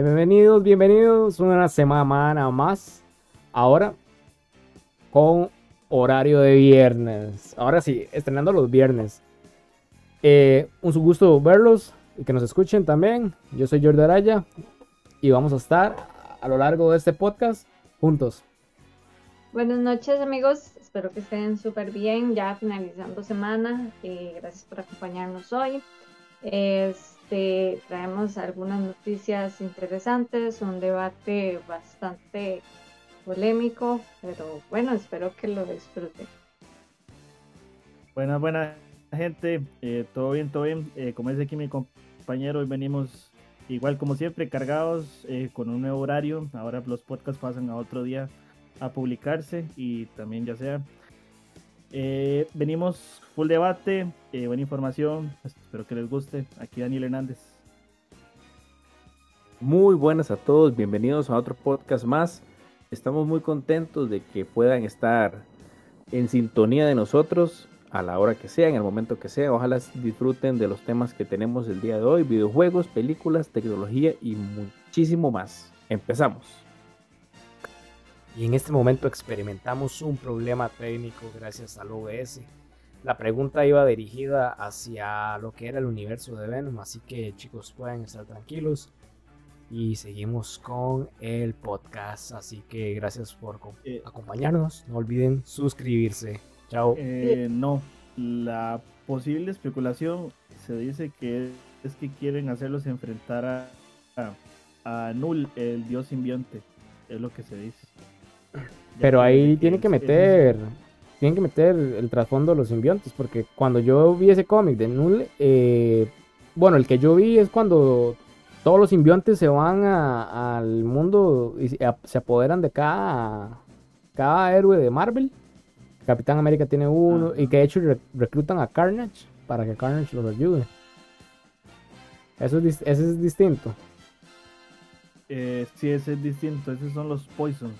Bienvenidos, bienvenidos una semana más. Ahora con horario de viernes. Ahora sí, estrenando los viernes. Eh, un gusto verlos y que nos escuchen también. Yo soy Jordi Araya y vamos a estar a lo largo de este podcast juntos. Buenas noches amigos, espero que estén súper bien, ya finalizando semana. Eh, gracias por acompañarnos hoy. Este, traemos algunas noticias interesantes, un debate bastante polémico, pero bueno, espero que lo disfruten. Buenas, buenas gente, eh, todo bien, todo bien. Eh, como dice aquí mi compañero, hoy venimos igual como siempre cargados eh, con un nuevo horario. Ahora los podcasts pasan a otro día a publicarse y también ya sea. Venimos full debate, buena información, espero que les guste. Aquí Daniel Hernández. Muy buenas a todos, bienvenidos a otro podcast más. Estamos muy contentos de que puedan estar en sintonía de nosotros a la hora que sea, en el momento que sea. Ojalá disfruten de los temas que tenemos el día de hoy, videojuegos, películas, tecnología y muchísimo más. Empezamos. Y en este momento experimentamos un problema técnico gracias al OBS. La pregunta iba dirigida hacia lo que era el universo de Venom, así que chicos pueden estar tranquilos y seguimos con el podcast. Así que gracias por eh, acompañarnos. No olviden suscribirse. Chao. Eh, no, la posible especulación se dice que es que quieren hacerlos enfrentar a, a, Null, el dios simbionte. Es lo que se dice. Pero ahí tienen que meter. Tienen que meter el trasfondo de los simbiontes. Porque cuando yo vi ese cómic de Null. Eh, bueno, el que yo vi es cuando todos los simbiontes se van al mundo y se apoderan de cada, cada héroe de Marvel. Capitán América tiene uno y que de hecho reclutan a Carnage para que Carnage los ayude. Eso es, ese es distinto. Eh, sí, ese es distinto. Esos son los Poison.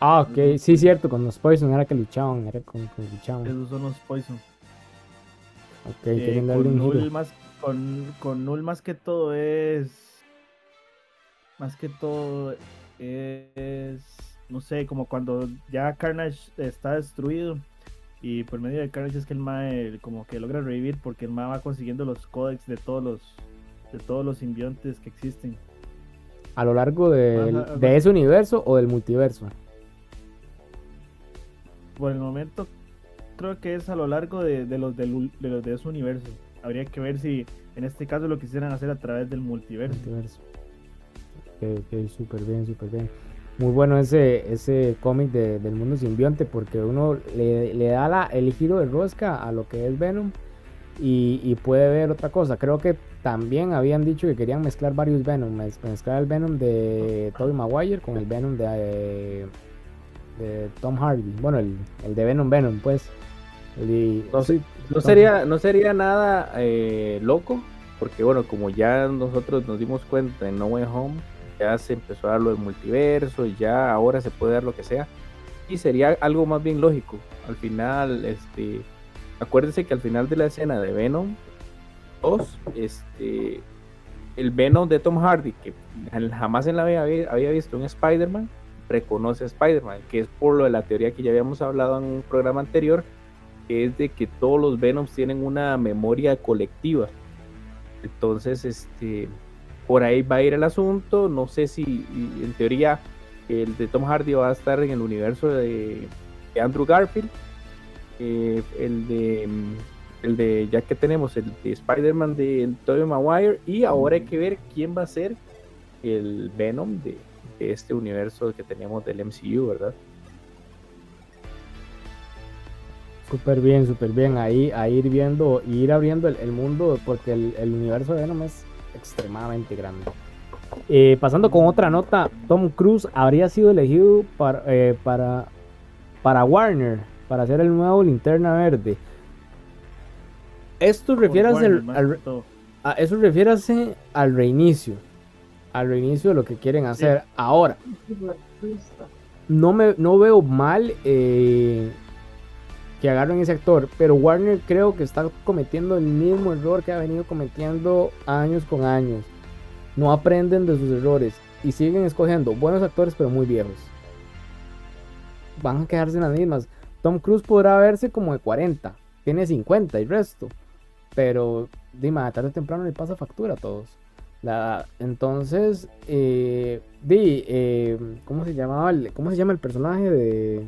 Ah, ok. Sí, cierto. Con los Poison era que luchaban. Era con, luchaban. Esos son los Poison. Ok, eh, quieren darle un Null más, con, con Null más que todo es más que todo es, no sé, como cuando ya Carnage está destruido y por medio de Carnage es que el Mae como que logra revivir porque el Mae va consiguiendo los códex de todos los de todos los simbiontes que existen. A lo largo de, de ese universo o del multiverso. Por el momento creo que es a lo largo de, los, de, los de ese universo. Habría que ver si en este caso lo quisieran hacer a través del multiverso. multiverso que, súper bien, súper bien. Muy bueno ese, ese cómic de, del mundo simbionte porque uno le, le, da la, el giro de rosca a lo que es Venom y, y, puede ver otra cosa. Creo que también habían dicho que querían mezclar varios Venom, mezclar el Venom de Tobey Maguire con el Venom de, de Tom Hardy. Bueno, el, el de Venom Venom, pues. no, no, sería, no sería nada eh, loco porque bueno, como ya nosotros nos dimos cuenta en No Way Home ya se empezó a dar lo del multiverso y ya ahora se puede dar lo que sea. Y sería algo más bien lógico. Al final, este, acuérdense que al final de la escena de Venom 2, este, el Venom de Tom Hardy, que jamás en la vida había, visto un Spider-Man, reconoce a Spider-Man, que es por lo de la teoría que ya habíamos hablado en un programa anterior, que es de que todos los Venoms tienen una memoria colectiva. Entonces, este, por ahí va a ir el asunto. No sé si en teoría el de Tom Hardy va a estar en el universo de, Andrew Garfield. Eh, el de el de ya que tenemos el de Spider-Man de Tobey Maguire y ahora hay que ver quién va a ser el Venom de, este universo que tenemos del MCU, ¿verdad? Súper bien, súper bien. Ahí a ir viendo, ir abriendo el, mundo, porque el, el, universo de Venom es extremadamente grande. Eh, pasando con otra nota, Tom Cruise habría sido elegido para, eh, para, para Warner, para ser el nuevo linterna verde. Esto refiere al, a, eso refiere al reinicio. Al reinicio de lo que quieren hacer. Ahora, no, me, no veo mal eh, que agarren ese actor. Pero Warner creo que está cometiendo el mismo error que ha venido cometiendo años con años. No aprenden de sus errores. y siguen escogiendo buenos actores, pero muy viejos. Van a quedarse en las mismas. Tom Cruise podrá verse como de 40, tiene 50 y resto. Pero, dime, tarde o temprano le pasa factura a todos. La, entonces, eh, di, eh, ¿cómo se llamaba? El, ¿Cómo se llama el personaje de,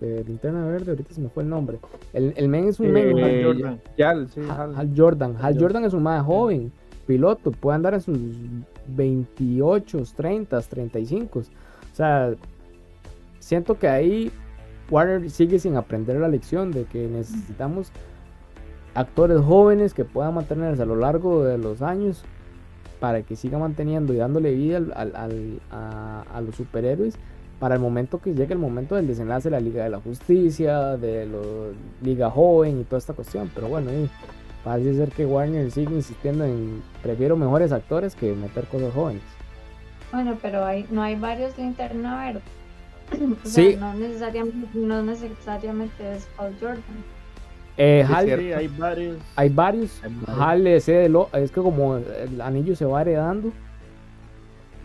de Linterna Verde? Ahorita se me fue el nombre. El, el men es un men. Eh, Hal Jordan. Hal, sí, Hal, Jordan. Hal Hal Jordan es un más joven, piloto, puede andar en sus 28, 30, 35. O sea, siento que ahí Warner sigue sin aprender la lección de que necesitamos actores jóvenes que puedan mantenerse a lo largo de los años para que siga manteniendo y dándole vida al- al- al- a, a los superhéroes para el momento que llegue el momento del desenlace de la Liga de la Justicia, de la Liga Joven y toda esta cuestión. Pero bueno, y parece ser que Warner sigue insistiendo en prefiero mejores actores que meter cosas jóvenes. Bueno, pero hay, no hay varios linterna verde. O Sí. sea, no necesariamente, no necesariamente es Paul Jordan. Eh, Hal- hay varios. hay varios. Hay varios. Hal ese de lo, es que como el anillo se va heredando.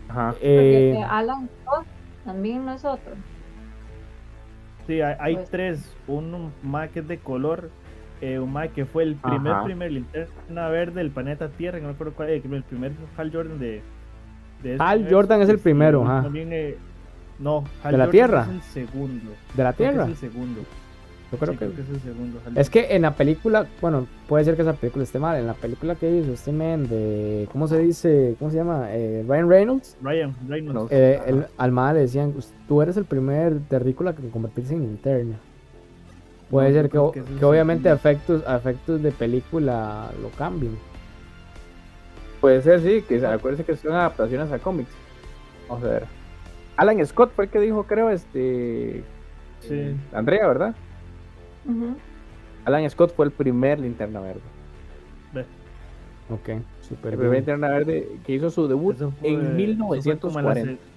Ajá. eh, Porque Alan Scott también no es otro. Sí, hay, hay Pues- tres. Un Mac que es de color. eh, un Mac que fue el primer, Ajá. primer linterna verde del planeta Tierra. que No me acuerdo cuál es. El primer Hal Jordan de. de ese Hal universo, Jordan es el primero, ajá. También, eh, no, Hal ¿De la Jordan Tierra? Es el segundo. de la Creo Tierra. Es el segundo. Yo creo Sí, que creo que es el segundo. Es que en la película, bueno, puede ser que esa película esté mal. En la película que hizo este man de, ¿cómo se dice? ¿Cómo se llama? Eh, Ryan Reynolds. Ryan Reynolds. No. Eh, el, al mae le decían, "Pues, tú eres el primer terrícola que convertirse en interna. Puede No, ser que, que obviamente el- efectos, efectos de película lo cambien. Puede ser, sí, que acuérdense que son adaptaciones a cómics. Vamos a ver. Alan Scott fue el que dijo, creo, este. Sí. eh, Andrea, ¿verdad? Alan Scott fue el primer linterna verde. Ve, Ok, súper El primer bien. linterna verde que hizo su debut fue- en eso fue como en la 1940. se-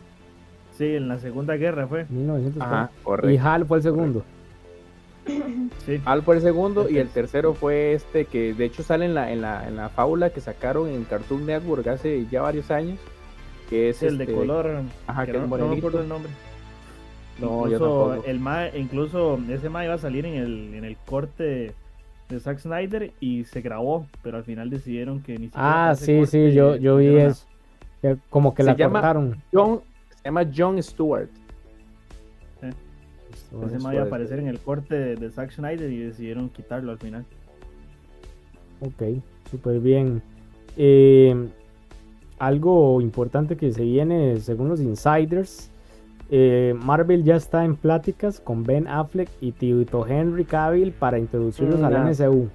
Sí, en la Segunda Guerra fue. 1940. Ajá, Y. Hal fue el segundo. Sí. Al fue el segundo y el tercero fue este que de hecho sale en la, en la, en la fábula que sacaron en Cartoon Network hace ya varios años. Que es el de este- color. Ajá, que que no, es no me acuerdo el nombre. No, yo incluso tampoco. el ma, incluso ese ma iba a salir en el, en el corte de Zack Snyder y se grabó, pero al final decidieron que ni siquiera Ah, sí, corte sí, yo, yo vi eso. Como que Se la llama- cortaron. John, se llama John Stewart. Ese ma iba a aparecer en el corte de, de Zack Snyder y decidieron quitarlo al final. Ok, súper bien. Eh, algo importante que se viene según los insiders. Eh, Marvel ya está en pláticas con Ben Affleck y Tito Henry Cavill para introducirlos Mm, al ya. MCU.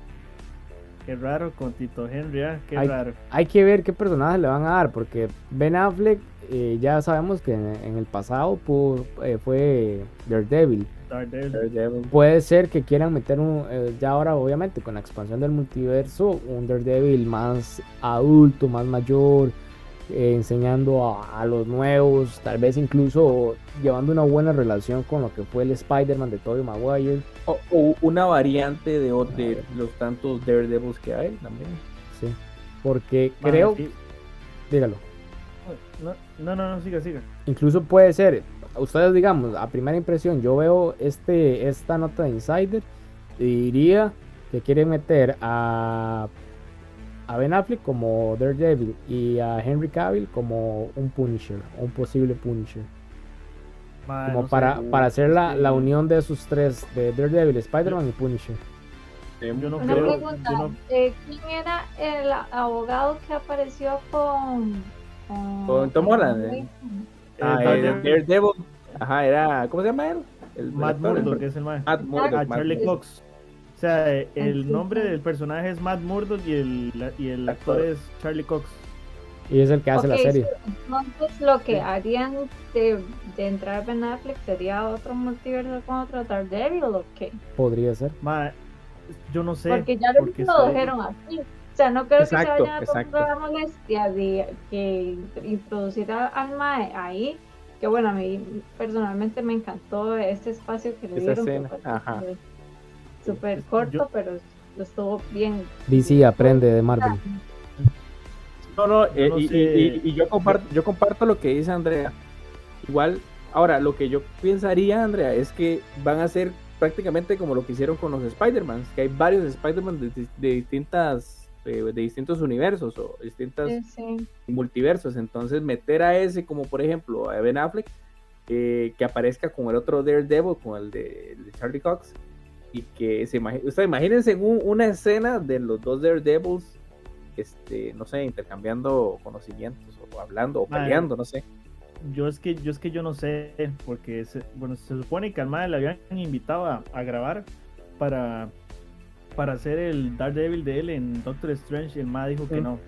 Qué raro con Tito Henry, ¿ah? Qué Ay. raro. Hay que ver qué personajes le van a dar, porque Ben Affleck eh, ya sabemos que en, en el pasado pudo- eh, fue Daredevil. Daredevil. Daredevil. Puede ser que quieran meter un, eh, ya ahora obviamente con la expansión del multiverso, un Daredevil más adulto, más mayor, eh, enseñando a, a los nuevos, tal vez incluso llevando una buena relación con lo que fue el Spider-Man de Tobey Maguire. O, o una variante de, los tantos Daredevils que hay también. Sí, porque creo, sí. dígalo, No, no, no, no, siga, siga. incluso puede ser, ustedes digamos, a primera impresión, yo veo este, esta nota de Insider y diría que quieren meter a, a Ben Affleck como Daredevil y a Henry Cavill como un Punisher, un posible Punisher. Como no sé, para, para hacer la, la que unión de esos tres, de Daredevil, Spider-Man y Punisher. Yo no Una creo. pregunta, yo no- eh, ¿quién era el abogado que apareció con... Con Tom Holland, eh. Ah, eh, el Daredevil. Ajá, era. ¿Cómo se llama él? El Matt Murdock es el ma. Matt Murdock. Ah, Matt Charlie Murdock. Cox. O sea, eh, el nombre del personaje es Matt Murdock y el, la- y el actor es Charlie Cox. Y es el que hace la Ok, serie. Entonces lo que Sí. harían de, de entrar Ben Affleck sería otro multiverso con otro Daredevil o qué? Podría ser. Ma, yo no sé. Porque ya lo, porque lo dijeron así. O sea, no creo que Exacto, se vayan a tomar la molestia de que introducir a- al Mae ahí. Que bueno, a mí personalmente me encantó este espacio que le Esa dieron. que escena, ajá. súper- Súper corto, Yo- pero estuvo bien. DC aprende de Marvel. No, no, eh, no y, y- y- y yo comparto, yo comparto lo que dice Andrea. Igual, ahora, lo que yo pensaría, Andrea, es que van a ser prácticamente como lo que hicieron con los Spider-Man, que hay varios Spider-Man de, de distintas, eh, de distintos universos o distintas Sí, sí. multiversos. Entonces, meter a ese, como por ejemplo a Ben Affleck, eh, que aparezca con el otro Daredevil, con el de, el de Charlie Cox, y que se imagi- o sea, imagínense un- una escena de los dos Daredevils, este, no sé, intercambiando conocimientos, o hablando, o peleando, no sé. Yo es que yo es que yo no sé, porque se, bueno, se supone que al mae le habían invitado a, a grabar para, para hacer el Daredevil de él en Doctor Strange y el mae dijo que no.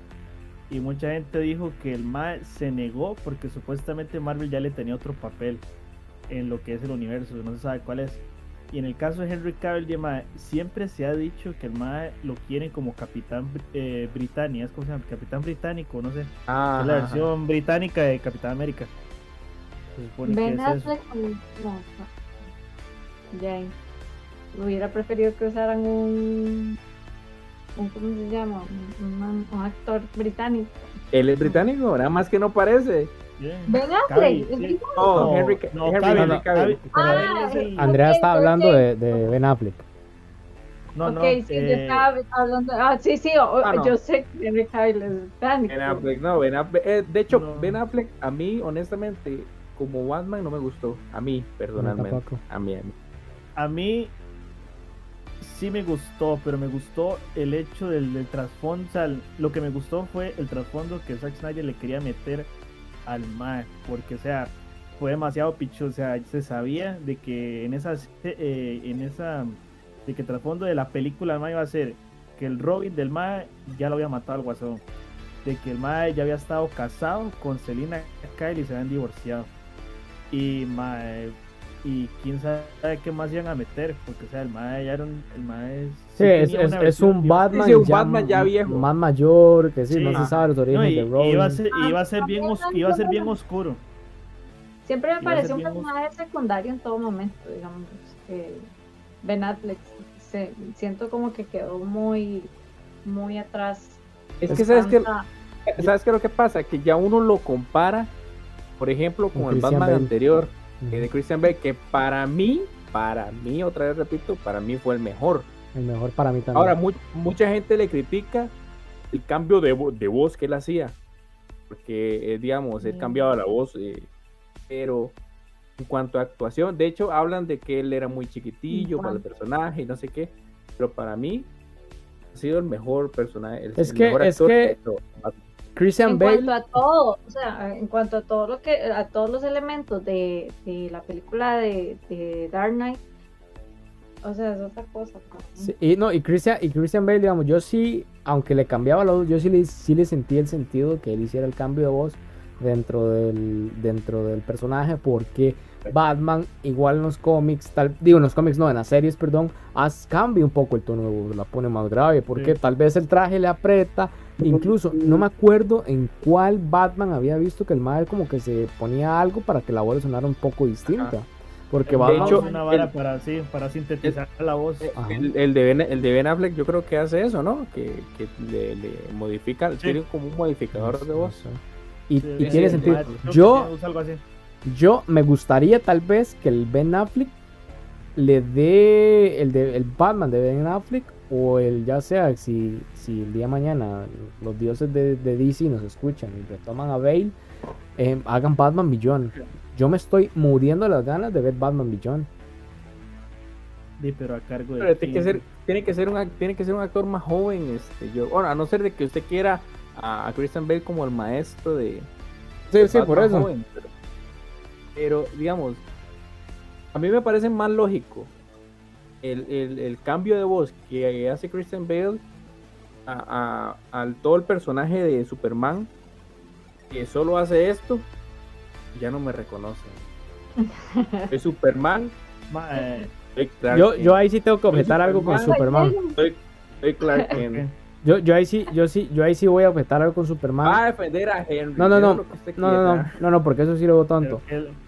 Y mucha gente dijo que el mae se negó porque supuestamente Marvel ya le tenía otro papel en lo que es el universo, no se sabe cuál es. Y en el caso de Henry Cavill, de mae, siempre se ha dicho que el mae lo quieren como capitán eh, Britannia, es como se llama, capitán británico, no sé. Ah, Es la versión británica de Capitán América. Se supone que Ben es eso. Affleck. o- No, no. Ya. Hubiera preferido que usaran un. un ¿Cómo se llama? Un, un- un actor británico. Él es británico, nada más que no parece. Ben Affleck. sí. No, No, Henry, no, Henry- Ah, Andrea está hablando de, de Ben Affleck. No, no, ok, sí, yo eh, estaba hablando. Ah, sí, sí, o- Ah, no. yo sé que Henry Cavill es británico. Ben Affleck, no, Ben Affleck, eh, de hecho, No. Ben Affleck, a mí, honestamente, como Batman no me gustó. A mí, personalmente. A mí, a mí. a mí sí me gustó, pero me gustó el hecho del, del trasfondo. O sea, lo que me gustó fue el trasfondo que Zack Snyder le quería meter al Mae, porque, o sea, fue demasiado picho. O sea, se sabía de que en esa, eh, en esa, de que trasfondo de la película del Mae iba a ser que el Robin del Mae ya lo había matado al Guasón, de que el Mae ya había estado casado con Selina Kyle y se habían divorciado. Y Mae, y quién sabe qué más iban a meter, porque o sea, el Mae ya era un, el Mae Sí, es, un Batman, Sí, sí, un ya, Batman ya viejo. Más mayor, que sí, Sí. no se sabe los No, orígenes y, de Robin. iba a ser, y iba a ser bien, os- iba a ser bien oscuro. Siempre me pareció un personaje secundario en todo momento, digamos. que ben Affleck. se- siento como que quedó muy, muy atrás. Es que, ¿sabes qué? Tanta- ¿Sabes qué es lo que pasa? Que ya uno lo compara, por ejemplo, con Con el Christian Batman anterior, Eh, de Christian Bale, que para mí, para mí, otra vez repito, para mí fue el mejor. El mejor para mí también. Ahora, mu- mucha gente le critica el cambio de, vo- de voz que él hacía, porque, eh, digamos, él cambiaba la voz, eh, pero en cuanto a actuación, de hecho, hablan de que él era muy chiquitillo para el personaje y no sé qué, pero para mí ha sido el mejor personaje. el- Es el que- mejor es actor que-. Christian en Bale. cuanto a todo, o sea, en cuanto a todo lo que, a todos los elementos de, de la película de, de Dark Knight, o sea, es otra cosa. ¿no? Sí, y no, y Christian, y Christian Bale, digamos, yo sí, aunque le cambiaba la voz, yo sí le, sí le sentí el sentido que él hiciera el cambio de voz dentro del, dentro del personaje, porque Batman, igual en los cómics, tal, digo en los cómics no, en las series, perdón, haz, cambia un poco el tono de voz, la pone más grave, porque Sí. tal vez el traje le aprieta, incluso no me acuerdo en cuál Batman había visto que el madre como que se ponía algo para que la voz le sonara un poco distinta. Porque De Batman, hecho, una vara el- para, sí, para sintetizar la voz. Ajá. El, el de ben, el de Ben Affleck yo creo que hace eso, ¿no? Que, que le, le modifica, tiene como un modificador de voz. Y, Sí, y sí, tiene sí, sentido. Yo, usa algo así. yo me gustaría tal vez que el Ben Affleck le dé el de el Batman de Ben Affleck o el ya sea si, si el día de mañana los dioses de, de DC nos escuchan y retoman a Bale eh, hagan Batman Beyond. Yo me estoy muriendo las ganas de ver Batman Beyond. Sí, pero a cargo de. Pero tiene que ser, tiene que ser un, ac- tiene que ser un actor más joven, este, yo, bueno, a no ser de que usted quiera a, a Christian Bale como el maestro de, Sí, de sí, por eso. joven, pero, pero, digamos, a mí me parece más lógico el, el- el cambio de voz que hace Christian Bale a, a- al todo el personaje de Superman que solo hace esto ya no me reconocen. Es Superman, Ma- eh, soy Clark Yo, yo ahí sí tengo que objetar algo con Superman. Soy, soy Clark Kent. Yo, yo ahí sí, yo sí, yo ahí sí voy a objetar algo con Superman. Va a defender a Henry. No, no, no. No, no, no, no, no, porque eso sí lo veo tonto.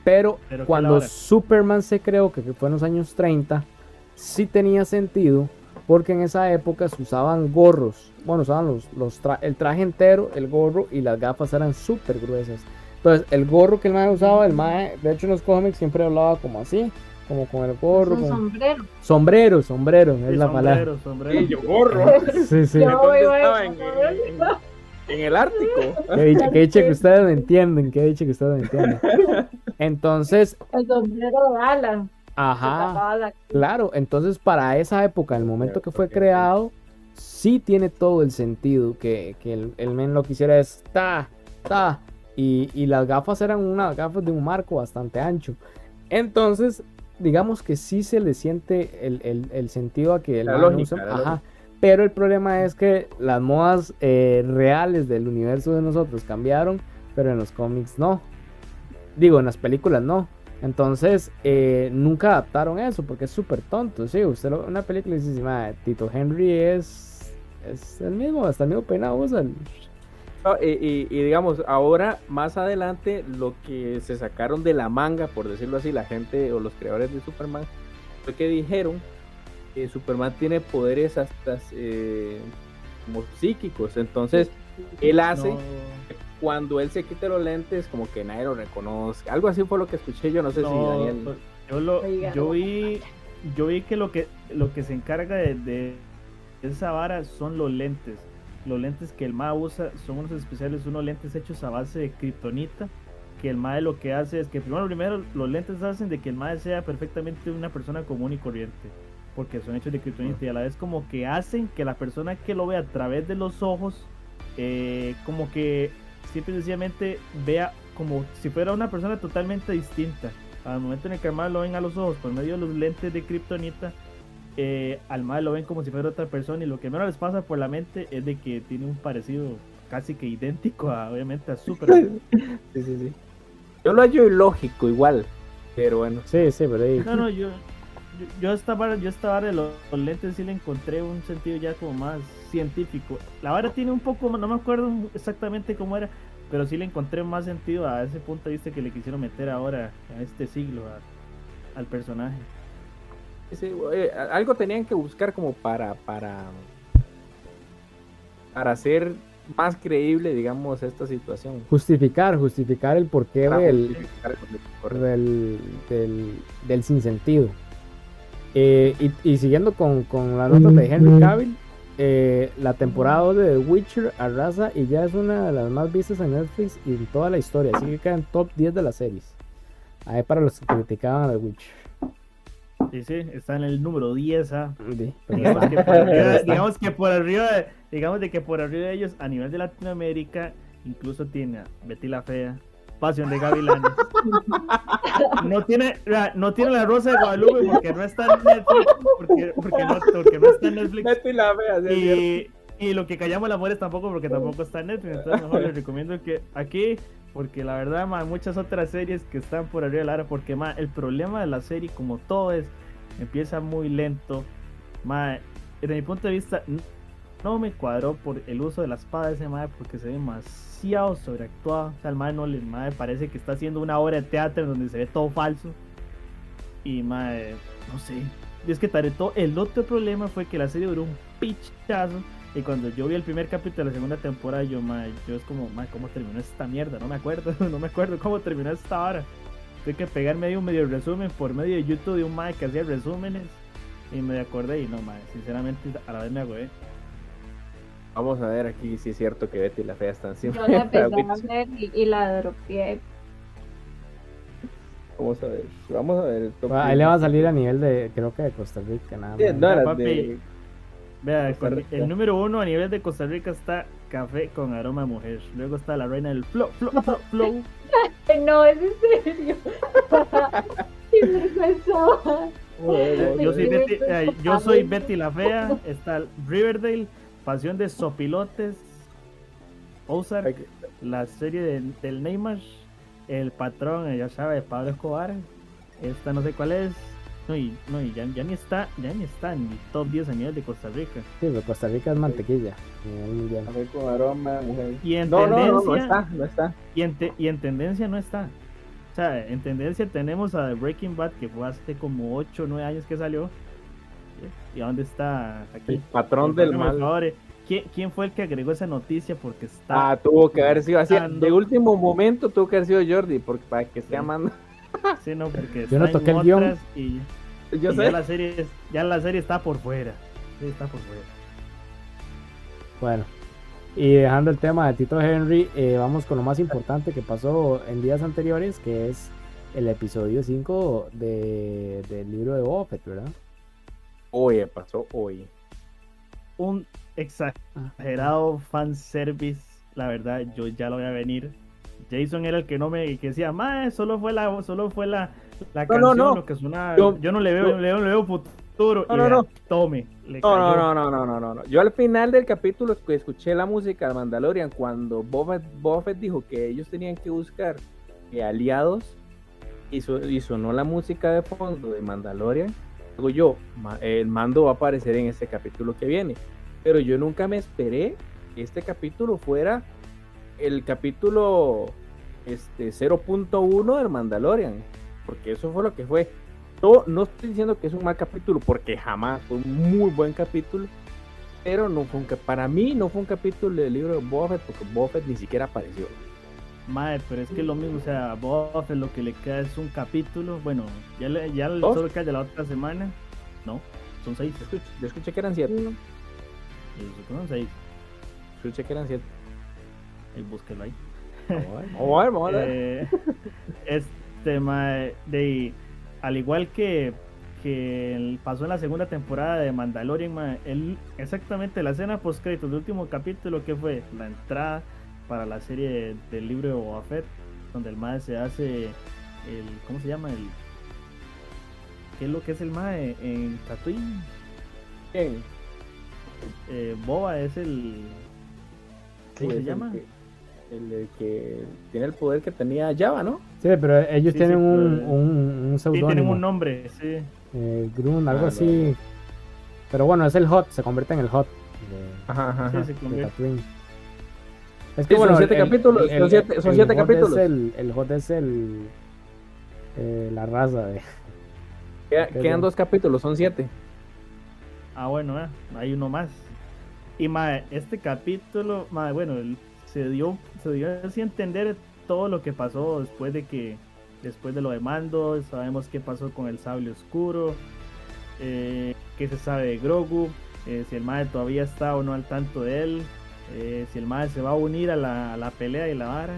pero cuando. Superman se creó, que fue en los años 30, sí tenía sentido porque en esa época se usaban gorros, bueno, usaban los, los el traje entero, el gorro y las gafas eran súper gruesas. Entonces, el gorro que el mae usaba, el mae, de hecho en los cómics siempre hablaba como así, como con el gorro. Sombrero. Sombrero, sombrero, es Sí, la palabra. sombrero, yo gorro. Sí, sí. Yo ¿Dónde iba a estaba? En, en- en el Ártico. Qué dicha, qué dicha que ustedes me entienden, qué dicha que ustedes me entienden. Entonces, El sombrero de ala. Ajá, la- claro, entonces para esa época, el momento que fue creado, sí tiene todo el sentido que, que el, el men lo quisiera es ta, ta, y, y las gafas eran unas gafas de un marco bastante ancho. Entonces, digamos que sí se le siente el, el- el sentido a que el La man lógica, usa- la ajá. Pero el problema es que las modas eh, reales del universo de nosotros cambiaron, pero en los cómics no. Digo, en las películas no. Entonces, eh, nunca adaptaron eso porque es súper tonto. Sí, usted lo, una película dice, "Sí, mae, Tito Henry es, es el mismo, hasta el mismo peinado usa. el- y, y- y digamos, ahora más adelante lo que se sacaron de la manga, por decirlo así, la gente o los creadores de Superman, fue que dijeron que Superman tiene poderes hasta eh, como psíquicos. Entonces, él hace No, cuando él se quite los lentes, como que nadie lo reconoce. Algo así fue lo que escuché yo, no sé si Daniel. pues, yo lo, vi, yo vi que lo que lo que se encarga de, de esa vara son los lentes. Los lentes que el MA usa son unos especiales, unos lentes hechos a base de kriptonita. Que el MAE lo que hace es que primero, primero los lentes hacen de que el MAE sea perfectamente una persona común y corriente. Porque son hechos de kriptonita y a la vez como que hacen que la persona que lo vea a través de los ojos, eh, como que simple y sencillamente vea como si fuera una persona totalmente distinta. Al momento en el que al mae lo ven a los ojos por medio de los lentes de kriptonita, eh, al mae lo ven como si fuera otra persona y lo que menos les pasa por la mente es de que tiene un parecido casi que idéntico a, obviamente, a Superman. Sí, sí, sí. Yo lo hallo ilógico igual, pero bueno. Sí, sí, pero ahí. No, no, yo, yo, yo esta vara, yo esta vara de los, los lentes sí le encontré un sentido ya como más científico. La vara tiene un poco, no me acuerdo exactamente cómo era, pero sí le encontré más sentido a ese punto de vista que le quisieron meter ahora, a este siglo, a- al personaje. Sí, eh, algo tenían que buscar como para para para hacer más creíble, digamos, esta situación. Justificar, justificar el porqué del, justificar el correcto. del, del, del sinsentido. Eh, y, y siguiendo con, con las notas de Henry Cavill, eh, la temporada 2 de The Witcher arrasa y ya es una de las más vistas en Netflix y en toda la historia. Así que queda en top 10 de las series. Ahí para los que criticaban a The Witcher. Sí, sí, está en el número 10, ¿ah? Sí, Digamos que, por arriba, digamos que por arriba de, digamos de que por arriba de ellos a nivel de Latinoamérica incluso tiene a Betty la fea Pasión de Gavilanes no tiene la- no tiene la Rosa de Guadalupe porque no está en Netflix porque, porque no, porque no está en Netflix. La y, y lo que callamos las mujeres tampoco porque tampoco está en Netflix. Entonces mejor les recomiendo que aquí porque la verdad hay muchas otras series que están por arriba de la hora porque ma, el problema de la serie como todo es empieza muy lento. Ma, desde mi punto de vista no me cuadró por el uso de la espada de ese mae porque se ve demasiado sobreactuado o sea el mae no le mae parece que está haciendo una obra de teatro donde se ve todo falso y mae no sé y es que tare- todo- el otro problema fue que la serie duró un pichazo y cuando yo vi el primer capítulo de la segunda temporada, yo, ma, yo es como, ma, ¿cómo terminó esta mierda? No me acuerdo, no me acuerdo cómo terminó esta hora. Tuve que pegar medio medio resumen por medio de YouTube de un ma que hacía resúmenes y me acordé y no, ma, sinceramente a la vez me agüé. Vamos a ver aquí si es cierto que Betty la fea está encima. Yo la de empecé a ver y, y la dropeé. Vamos a ver, vamos a ver. el top Ahí 10. le va a salir a nivel de, creo que de Costa Rica, nada Sí, más. no, era Papi. de- Vea, el número uno a nivel de Costa Rica está Café con aroma a mujer. Luego está la reina del flow, flow, flow, No, es en serio. Qué vergüenza. Yo soy, Betty, eh, yo soy Betty la Fea. Está Riverdale, Pasión de Sopilotes, Ozark, la serie de- del Neymar, El Patrón, ya sabe, de Pablo Escobar. Esta no sé cuál es. No, y, no, y ya, ya ni está, ya ni está en el top 10 a nivel de Costa Rica. Sí, pero Costa Rica es mantequilla. Café con aroma, mujer. Y en No, no, no, no tendencia, está, no está. Y en, te- y en tendencia no está. O sea, en tendencia tenemos a The Breaking Bad, que fue hace como 8 o 9 años que salió. ¿Y a dónde está aquí? El patrón del mal. favor, eh, ¿Quién, quién fue el que agregó esa noticia? Porque está. Ah, tuvo que haber sido así. De último momento tuvo que haber sido Jordi, porque para que esté Sí. amando. Sí, no, porque Yo no toqué el guion. Y, Yo y sé. Ya la, serie, ya la serie está por fuera. Sí, está por fuera. Bueno, y dejando el tema de Tito Henry, eh, vamos con lo más importante que pasó en días anteriores, que es el episodio 5 de, del libro de Boba Fett, ¿verdad? Oye, pasó hoy. Un exagerado fanservice. La verdad, yo ya lo voy a venir. Jason era el que no me que decía, mae, solo fue la, solo fue la, la No, canción, no, no. lo que suena. Yo, Yo- no le veo, yo- le veo, le veo futuro. No, y no, no. Tome. Le No, no, cayó. no, no, no, no, no, no. Yo al final del capítulo escuché la música de Mandalorian, cuando Boba Fett, Boba Fett dijo que ellos tenían que buscar eh, aliados y sonó la música de fondo de Mandalorian, digo yo, el mando va a aparecer en este capítulo que viene. Pero yo nunca me esperé que este capítulo fuera el capítulo este, 0.1 del Mandalorian, porque eso fue lo que fue. No, no estoy diciendo que es un mal capítulo, porque jamás fue un muy buen capítulo. Pero no fue un, para mí no fue un capítulo del libro de Boba Fett, porque Boba Fett ni siquiera apareció. Mae, pero es que lo mismo, o sea, Fett lo que le queda es un capítulo. Bueno, ya, le, ya solo queda de la otra semana. No, son seis. Yo escuché, yo escuché que eran siete. Y son seis. Escuché que eran siete. Ahí búsquelo ahí. Vamos a ver, vamos a ver, vamos a ver. Eh, este mae, de al igual que que pasó en la segunda temporada de Mandalorian el- exactamente la escena post créditos del último capítulo que fue la entrada para la serie del libro de Boba Fett donde el mae se hace el cómo se llama el qué es lo que es el mae en Tatooine Bien. Eh, Boba es el ¿cómo se el llama? que- El, el que tiene el poder que tenía Java, ¿no? Sí, pero ellos Sí, tienen sí, un, pero- un, un Sí, tienen un nombre, sí. eh, Grun, algo Ah, así. Pero bueno, es el Hot, se convierte en el Hot Ajá, ajá. Sí, ajá. se de, de convierte. Es Sí, son siete capítulos, son siete- son siete Hot capítulos. Es el, el Hot es el, eh, la raza de... Queda- quedan dos capítulos, son siete. Ah, bueno, eh, hay uno más. Y mae, este capítulo, mae, bueno, el- se dio, se dio así a entender todo lo que pasó después de que, después de lo de Mando, sabemos qué pasó con el sable oscuro, eh, qué se sabe de Grogu, eh, si el mae todavía está o no al tanto de él, eh, si el mae se va a unir a la, a la pelea y la vara.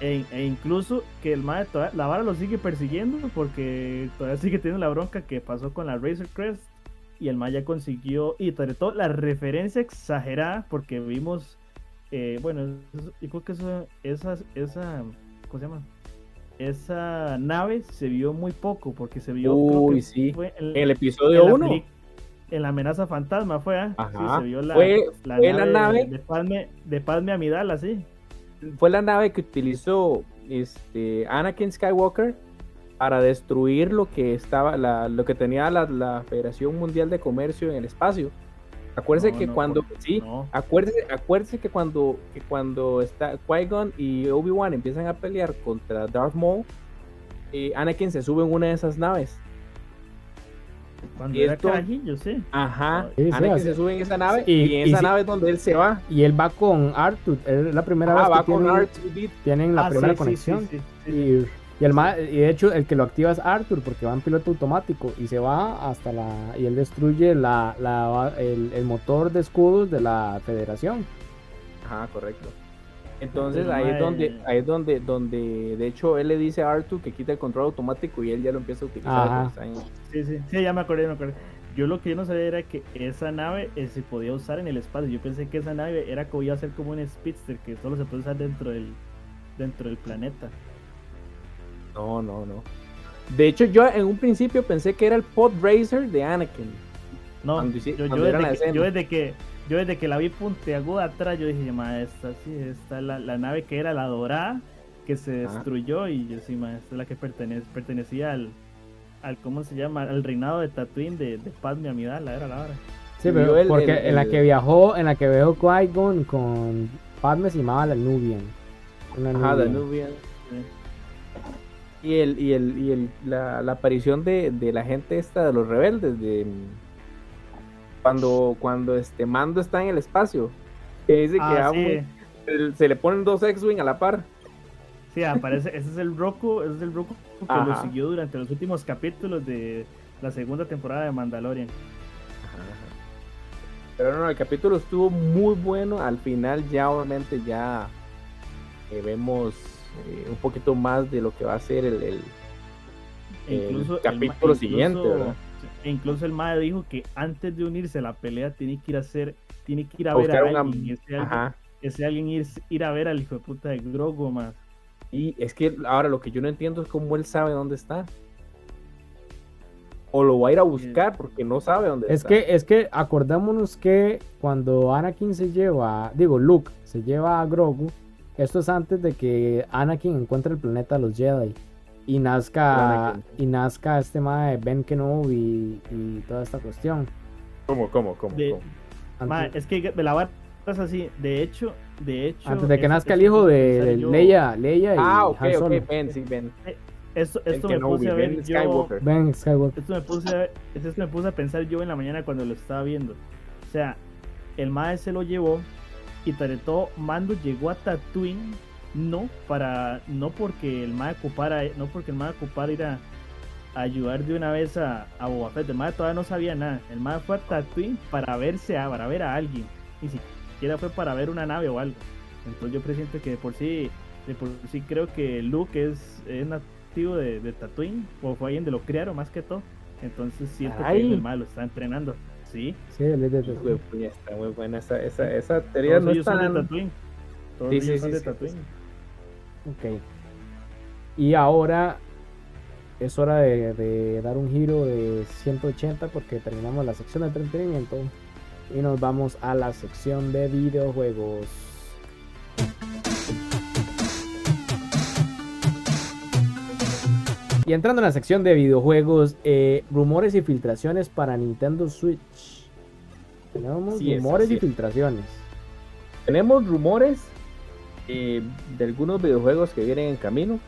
E, e incluso que el mae toda- la vara lo sigue persiguiendo porque todavía sigue teniendo la bronca que pasó con la Razor Crest y el Maya consiguió, y sobre todo la referencia exagerada, porque vimos, eh, bueno, eso- yo creo que eso, esa, esa, ¿cómo se llama? Esa nave se vio muy poco, porque se vio, creo Uy, que sí. fue en, En el episodio la 1. En la amenaza fantasma fue, ¿ah? Sí, Ajá. se vio la, Fue- la fue la nave- de Padme, de Padme Amidala, sí. Fue la nave que utilizó este, Anakin Skywalker para destruir lo que estaba, la, lo que tenía la, la Federación Mundial de Comercio en el espacio. Acuérdese No, que no, cuando, por- sí, no. acuérdese, acuérdese que cuando, que cuando está Qui-Gon y Obi-Wan empiezan a pelear contra Darth Maul, eh, Anakin se sube en una de esas naves. Cuando era esto- carajillo, sí. Ajá. Sí, sí, Anakin se sube en esa nave y- y, en esa sí- nave es donde él se va. Y él va con Arthur, es la primera Ah, vez va que con tienen, R2D2. tienen la Ah, primera sí, sí, conexión. sí, sí, sí. Y, y el ma- y de hecho el que lo activa es Arthur porque va en piloto automático y se va hasta la y él destruye la, la- el, el motor de escudos de la federación. Ajá, correcto. Entonces ahí es donde, ahí es donde, donde, de hecho él le dice a Artu que quita el control automático y él ya lo empieza a utilizar. Sí, sí, sí, ya me acordé, me acordé. Yo lo que yo no sabía era que esa nave eh, se podía usar en el espacio. Yo pensé que esa nave era como iba a ser como un speedster que solo se puede usar dentro del dentro del planeta. No, no, no. De hecho, yo en un principio pensé que era el pod racer de Anakin. No, Cuando yo, yo cuando era la desde que, escena. yo desde que yo desde que la vi puntiaguda atrás, yo dije, ma, esta sí, esta es la, la nave que era la dorada que se destruyó y yo sí, ma, esta es la que pertenece, pertenecía al al cómo se llama, al reinado de Tatooine de, de Padme Amidala, era la hora. Sí, pero el- porque el- en la que viajó, en la que viajó Qui-Gon con Padme se llamaba la Nubian. Una Ajá, Nubian. Danubian. Y el, y el, y el, la, la aparición de, de la gente esta de los rebeldes, de cuando, cuando este Mando está en el espacio, que dice que Ah, sí. muy- el- se le ponen dos X-Wing a la par. Sí, aparece, ese es el Roku, ese es el Roku que lo siguió durante los últimos capítulos de la segunda temporada de Mandalorian. Pero no, el capítulo estuvo muy bueno. Al final ya obviamente ya eh, vemos eh, un poquito más de lo que va a ser el, el- El incluso capítulo siguiente, ¿verdad? E incluso el MAE dijo que antes de unirse a la pelea tiene que ir a hacer, tiene que ir a, a ver a una- alguien, y ese alguien, ese alguien ir, ir a ver al hijo de puta de Grogu más. Y es que ahora lo que yo no entiendo es cómo él sabe dónde está. O lo va a ir a buscar porque no sabe dónde Es está. que, es que acordémonos que cuando Anakin se lleva, digo, Luke se lleva a Grogu, esto es antes de que Anakin encuentre el planeta de los Jedi y nazca, y nazca este mae Ben Kenobi y, y toda esta cuestión. ¿Cómo, cómo, cómo? De- cómo? Ma, es que la vara es así, de hecho, de hecho. antes de que nazca el hijo de, de yo- Leia, Leia y Ah, ok, Han Solo. ok, Ben, sí, Ben. Esto, Ben esto me Kenobi, puse a ver Ben yo. Skywalker. Ben Skywalker. Esto me puse a, esto me puse a pensar yo en la mañana cuando lo estaba viendo. O sea, el mae se lo llevó y tras de todo Mando llegó a Tatooine no para no porque el mae ocupara no porque el mae ocupara ir a, a ayudar de una vez a, a Boba Fett. El mae todavía no sabía nada. El mae fue a Tatooine para verse a para ver a alguien. Ni siquiera fue para ver una nave o algo. Entonces yo presiento que de por sí de por sí creo que Luke es, es nativo de, de Tatooine o fue ahí donde lo criaron más que todo. Entonces siento Ay. que el mae lo está entrenando. Sí. Sí, es de- de puña, está muy buena esa, esa, esa teoría. Todos No ellos está son de Tatooine. Todos Sí, ellos sí, son sí, de sí, Tatooine. Ok. Y ahora es hora de, de dar un giro de 180 porque terminamos la sección de entretenimiento y nos vamos a la sección de videojuegos. Y entrando en la sección de videojuegos, eh, rumores y filtraciones para Nintendo Switch. Tenemos Sí, rumores y es. filtraciones. Tenemos rumores eh, de algunos videojuegos que vienen en camino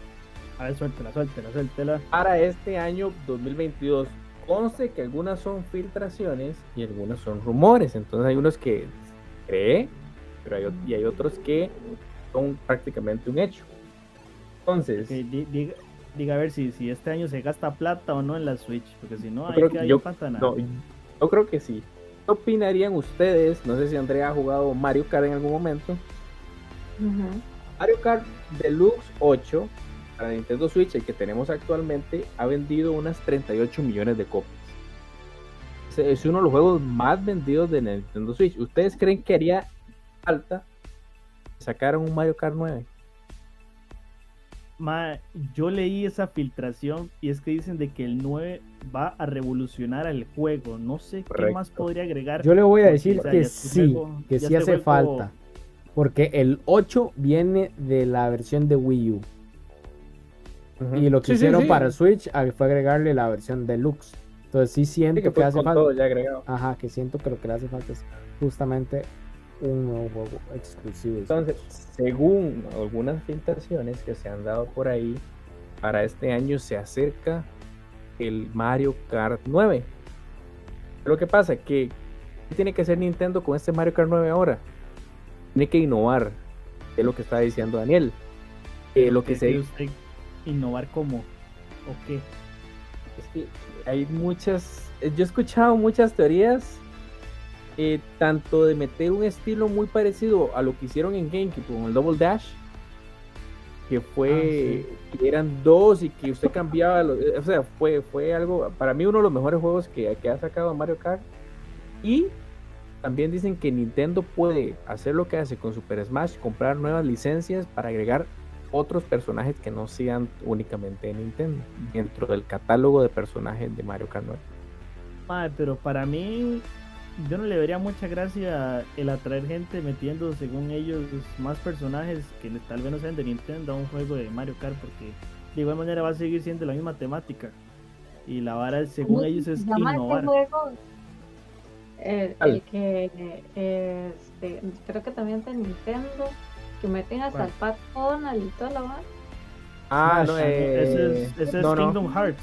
A ver, suéltela, suéltela, suéltela. para este año 2022. Conste que algunas son filtraciones y algunas son rumores. Entonces hay unos que cree, pero hay, y hay otros que son prácticamente un hecho. Entonces, Ok, di- diga, diga a ver si, si este año se gasta plata o no en la Switch. Porque si no, ahí creo que yo yo- no, yo creo que sí. ¿Qué opinarían ustedes? No sé si Andrea ha jugado Mario Kart en algún momento. Mario Kart Deluxe 8 para Nintendo Switch, el que tenemos actualmente, ha vendido unas 38 millones de copias. Es- uno de los juegos más vendidos de Nintendo Switch. ¿Ustedes creen que haría falta sacar un Mario Kart 9? Ma, yo leí esa filtración y es que dicen de que el 9 va a revolucionar el juego. No sé qué más podría agregar. Yo le voy a decir o sea, que este sí, juego- que sí este hace juego- falta. Porque el 8 viene de la versión de Wii U. Y lo que Sí, hicieron sí. para Switch ah, fue agregarle la versión deluxe. Entonces sí siento que que, hace falta. todo ya agregado. Ajá, que siento que lo que le hace falta es justamente un nuevo juego exclusivo. Entonces, según algunas filtraciones que se han dado por ahí, para este año se acerca el Mario Kart 9. Lo que pasa que ¿qué tiene que hacer Nintendo con este Mario Kart 9 ahora? Tiene que innovar, es lo que está diciendo Daniel. Eh, lo que ¿Qué se usted innovar como o qué? es que hay muchas, eh, yo he escuchado muchas teorías, eh, tanto de meter un estilo muy parecido a lo que hicieron en GameCube con el Double Dash, que fue, que eran dos y que usted cambiaba, los- o sea, fue, fue algo, para mí uno de los mejores juegos que, que ha sacado Mario Kart, y también dicen que Nintendo puede hacer lo que hace con Super Smash, comprar nuevas licencias para agregar otros personajes que no sean únicamente de Nintendo dentro del catálogo de personajes de Mario Kart 9. Ma, pero para mí yo no le vería mucha gracia el atraer gente metiendo según ellos más personajes que tal vez no sean de Nintendo a un juego de Mario Kart porque de igual manera va a seguir siendo la misma temática y la vara según ¿Cómo ellos es este innovar. juego? El, que este, creo que también es de Nintendo, que meten hasta ¿Cuál? el Pat Donald y toda la vara. Ah, no, ese eh, es, ese es no, no. Kingdom Hearts.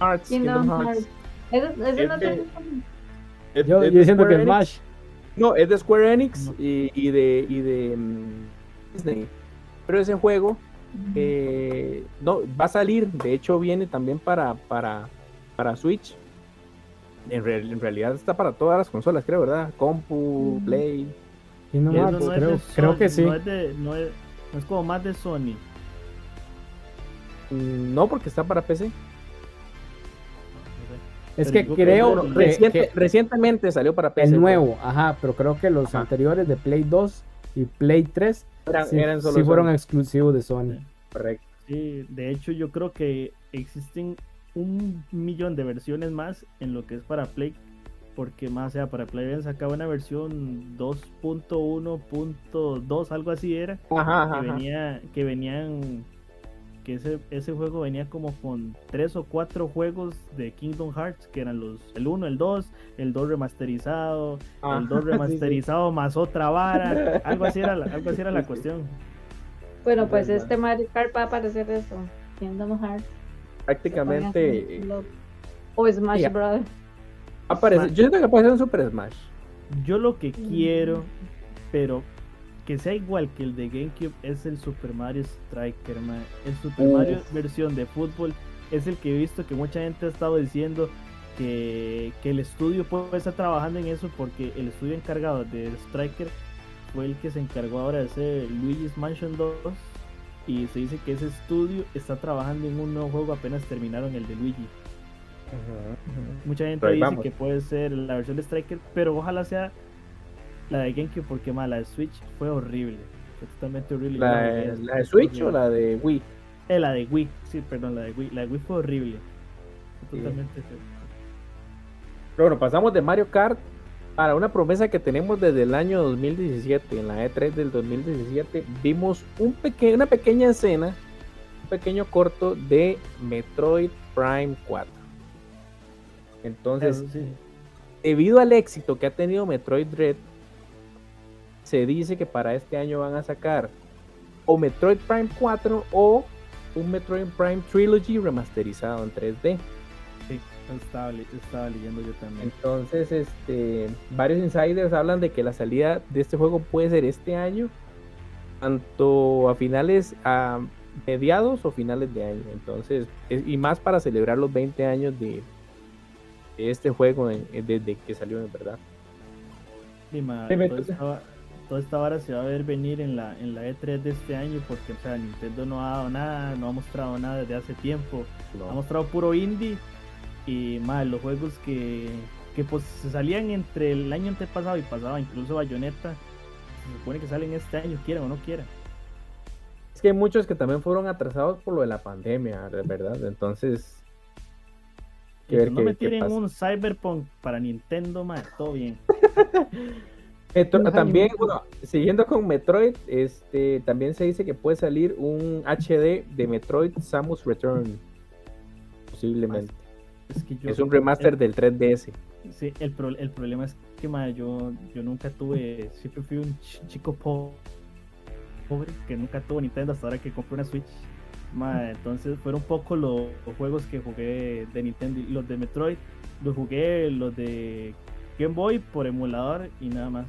Hearts, Kingdom Kingdom Hearts. Hearts. Ese, ese no Es te de- Es- Yo, es yo siento que Square Enix. Smash. No, es de Square Enix No. y, y de, y de mm, Disney. Pero ese juego eh, no, va a salir, de hecho viene también para, para, para Switch. En, real- en realidad está para todas las consolas, creo, ¿verdad? Compu, Ujú. Play. Y eso Hearts, no creo, creo Sony, que sí. No es, de- no es- no es como más de Sony. Mm, No, porque está para PC. Es Pero que creo no, que- Reciente- que recientemente salió para PC. el nuevo, ajá, pero creo que los Ajá. anteriores de Play 2 y Play 3 Eran, sí, eran solo sí fueron exclusivos de Sony. Sí. Correcto. Sí, de hecho yo creo que existen un millón de versiones más en lo que es para Play, porque más sea para Play habían sacado una versión 2.1.2, algo así era, Ajá, ajá, que venía, que venían, que ese, ese juego venía como con tres o cuatro juegos de Kingdom Hearts, que eran los, el 1, el 2, el 2 remasterizado, Ajá, el 2 sí, sí. remasterizado más otra vara, algo así era la, algo así era la cuestión. Bueno, pues este Mario Kart va a aparecer eso. Kingdom Hearts. Prácticamente O Smash Ya. Bros. aparece. Yo siento que aparece en Super Smash. Yo lo que Mm. quiero, pero que sea igual que el de GameCube, es el Super Mario Striker, man. El Super Uf. Mario versión de fútbol es el que he visto que mucha gente ha estado diciendo que, que el estudio puede estar trabajando en eso porque el estudio encargado de Striker fue el que se encargó ahora de hacer Luigi's Mansion 2 y se dice que ese estudio está trabajando en un nuevo juego apenas terminaron el de Luigi. Mucha gente Pero dice vamos. que puede ser la versión de Striker, pero ojalá sea la de GameCube porque más la de Switch fue horrible. Fue totalmente horrible. La, no de- la de Switch horrible. o la de Wii. Eh, la de Wii, sí, perdón, la de Wii. La de Wii fue horrible. Fue Sí. Totalmente feo. Pero bueno, pasamos de Mario Kart para una promesa que tenemos desde el año 2017. En la E3 del 2017 vimos un peque- una pequeña escena, un pequeño corto de Metroid Prime 4. Entonces, sí. debido al éxito que ha tenido Metroid Dread, se dice que para este año van a sacar o Metroid Prime 4 o un Metroid Prime Trilogy remasterizado en 3D. Estaba, le- estaba leyendo yo también. Entonces, este, varios insiders hablan de que la salida de este juego puede ser este año, tanto a finales, a mediados o finales de año. Entonces, es- y más para celebrar los 20 años de, de este juego en- en- desde que salió, en verdad. Sí, ma, Sí, me- toda, esta, toda esta vara se va a ver venir en la, en la E3 de este año porque, o sea, Nintendo no ha dado nada, no ha mostrado nada desde hace tiempo. Ha mostrado puro indie y más los juegos que, que pues se salían entre el año antepasado y pasaba, incluso Bayonetta, se supone que salen este año, quieran o no quieran. Es que hay muchos que también fueron atrasados por lo de la pandemia, de verdad. Entonces, Y ver que no qué- me tiren un Cyberpunk para Nintendo, más todo bien. También, no. bueno, siguiendo con Metroid, este, también se dice que puede salir un HD de Metroid Samus Return. Posiblemente. Es que yo es un remaster del 3DS. Sí, el, pro- el problema es que ma, yo, yo nunca tuve, siempre fui un ch- chico po- pobre que nunca tuvo Nintendo hasta ahora que compré una Switch. Ma, entonces fueron poco lo- los juegos que jugué de Nintendo. Los de Metroid, los jugué los de Game Boy por emulador y nada más.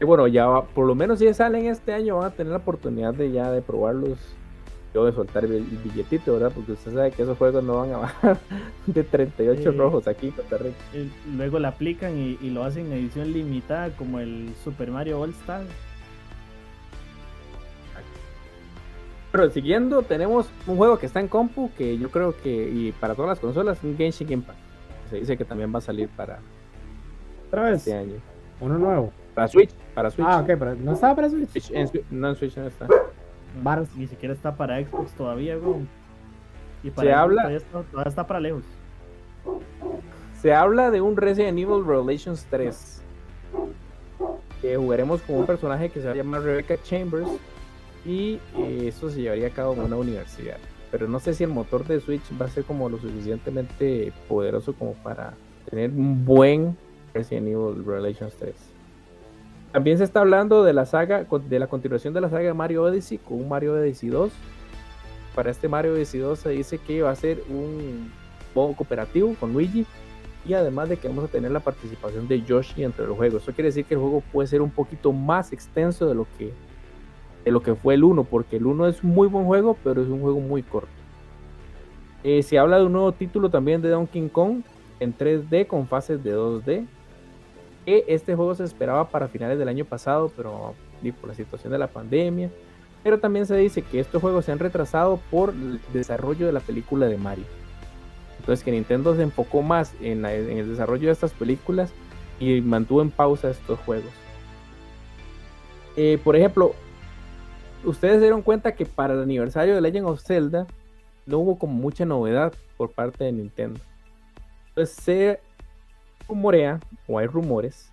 Y bueno, ya va- por lo menos si salen este año van a tener la oportunidad de ya de probarlos. Yo de soltar el, billetito, ¿verdad? Porque usted sabe que esos juegos no van a bajar de 38 Sí. rojos aquí en Costa Rica. Luego la aplican y, y lo hacen en edición limitada como el Super Mario All Star. Pero siguiendo, tenemos un juego que está en compu, que yo creo que, y para todas las consolas, un Genshin Impact. Se dice que también va a salir para Otra vez, este año. uno nuevo. Para Switch, para Switch. Ah, ok, pero no estaba para Switch. Switch- en Switch- no, en Switch no está. Varas. Ni siquiera está para Xbox todavía. Y Se para Xbox habla- Todavía está, todavía está para lejos. Se habla de un Resident Evil Revelations 3. Que jugaremos con un personaje que se va a llamar Rebecca Chambers. Y eh, esto se llevaría a cabo en una universidad. Pero no sé si el motor de Switch va a ser como lo suficientemente poderoso como para tener un buen Resident Evil Revelations 3. También se está hablando de la saga, de la continuación de la saga de Mario Odyssey con un Mario Odyssey 2. Para este Mario Odyssey 2 se dice que va a ser un modo cooperativo con Luigi y además de que vamos a tener la participación de Yoshi entre los juegos. Eso quiere decir que el juego puede ser un poquito más extenso de lo que, de lo que fue el 1, porque el 1 es un muy buen juego, pero es un juego muy corto. Eh, se habla de un nuevo título también de Donkey Kong en 3D con fases de 2D. Que este juego se esperaba para finales del año pasado, pero por la situación de la pandemia. Pero también se dice que estos juegos se han retrasado por el desarrollo de la película de Mario. Entonces que Nintendo se enfocó más en, el desarrollo de estas películas y mantuvo en pausa estos juegos. Eh, por ejemplo, ustedes dieron cuenta que para el aniversario de Legend of Zelda no hubo como mucha novedad por parte de Nintendo. Entonces se rumorea, o hay rumores,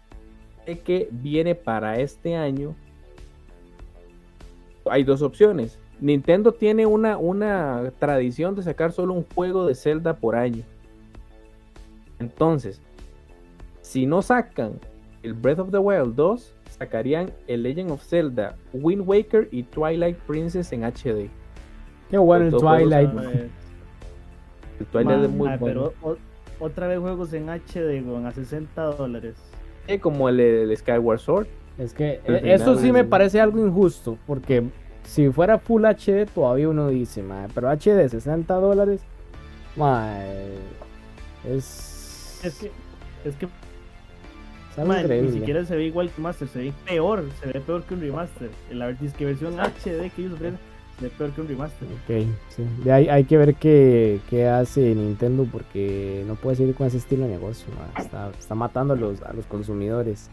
de que viene para este año. Hay dos opciones. Nintendo tiene una, una tradición de sacar solo un juego de Zelda por año. Entonces, si no sacan el Breath of the Wild 2, sacarían el Legend of Zelda, Wind Waker y Twilight Princess en HD. Qué bueno el Twilight. El Twilight es muy bueno. Pero otra vez juegos en HD, a 60 dólares. como el, el, Skyward Sword. Es que eso sí me parece algo injusto, porque si fuera Full HD todavía uno dice, pero HD 60 dólares, es... Es que... Es que ni siquiera se ve igual que Master, se ve peor, se ve peor que un remaster. La que versión HD que ellos ofrecen se ve peor que un remaster. Ok, sí. hay, hay que ver qué, qué, hace Nintendo porque no puede seguir con ese estilo de negocio. Está, está, matando a los, a los consumidores.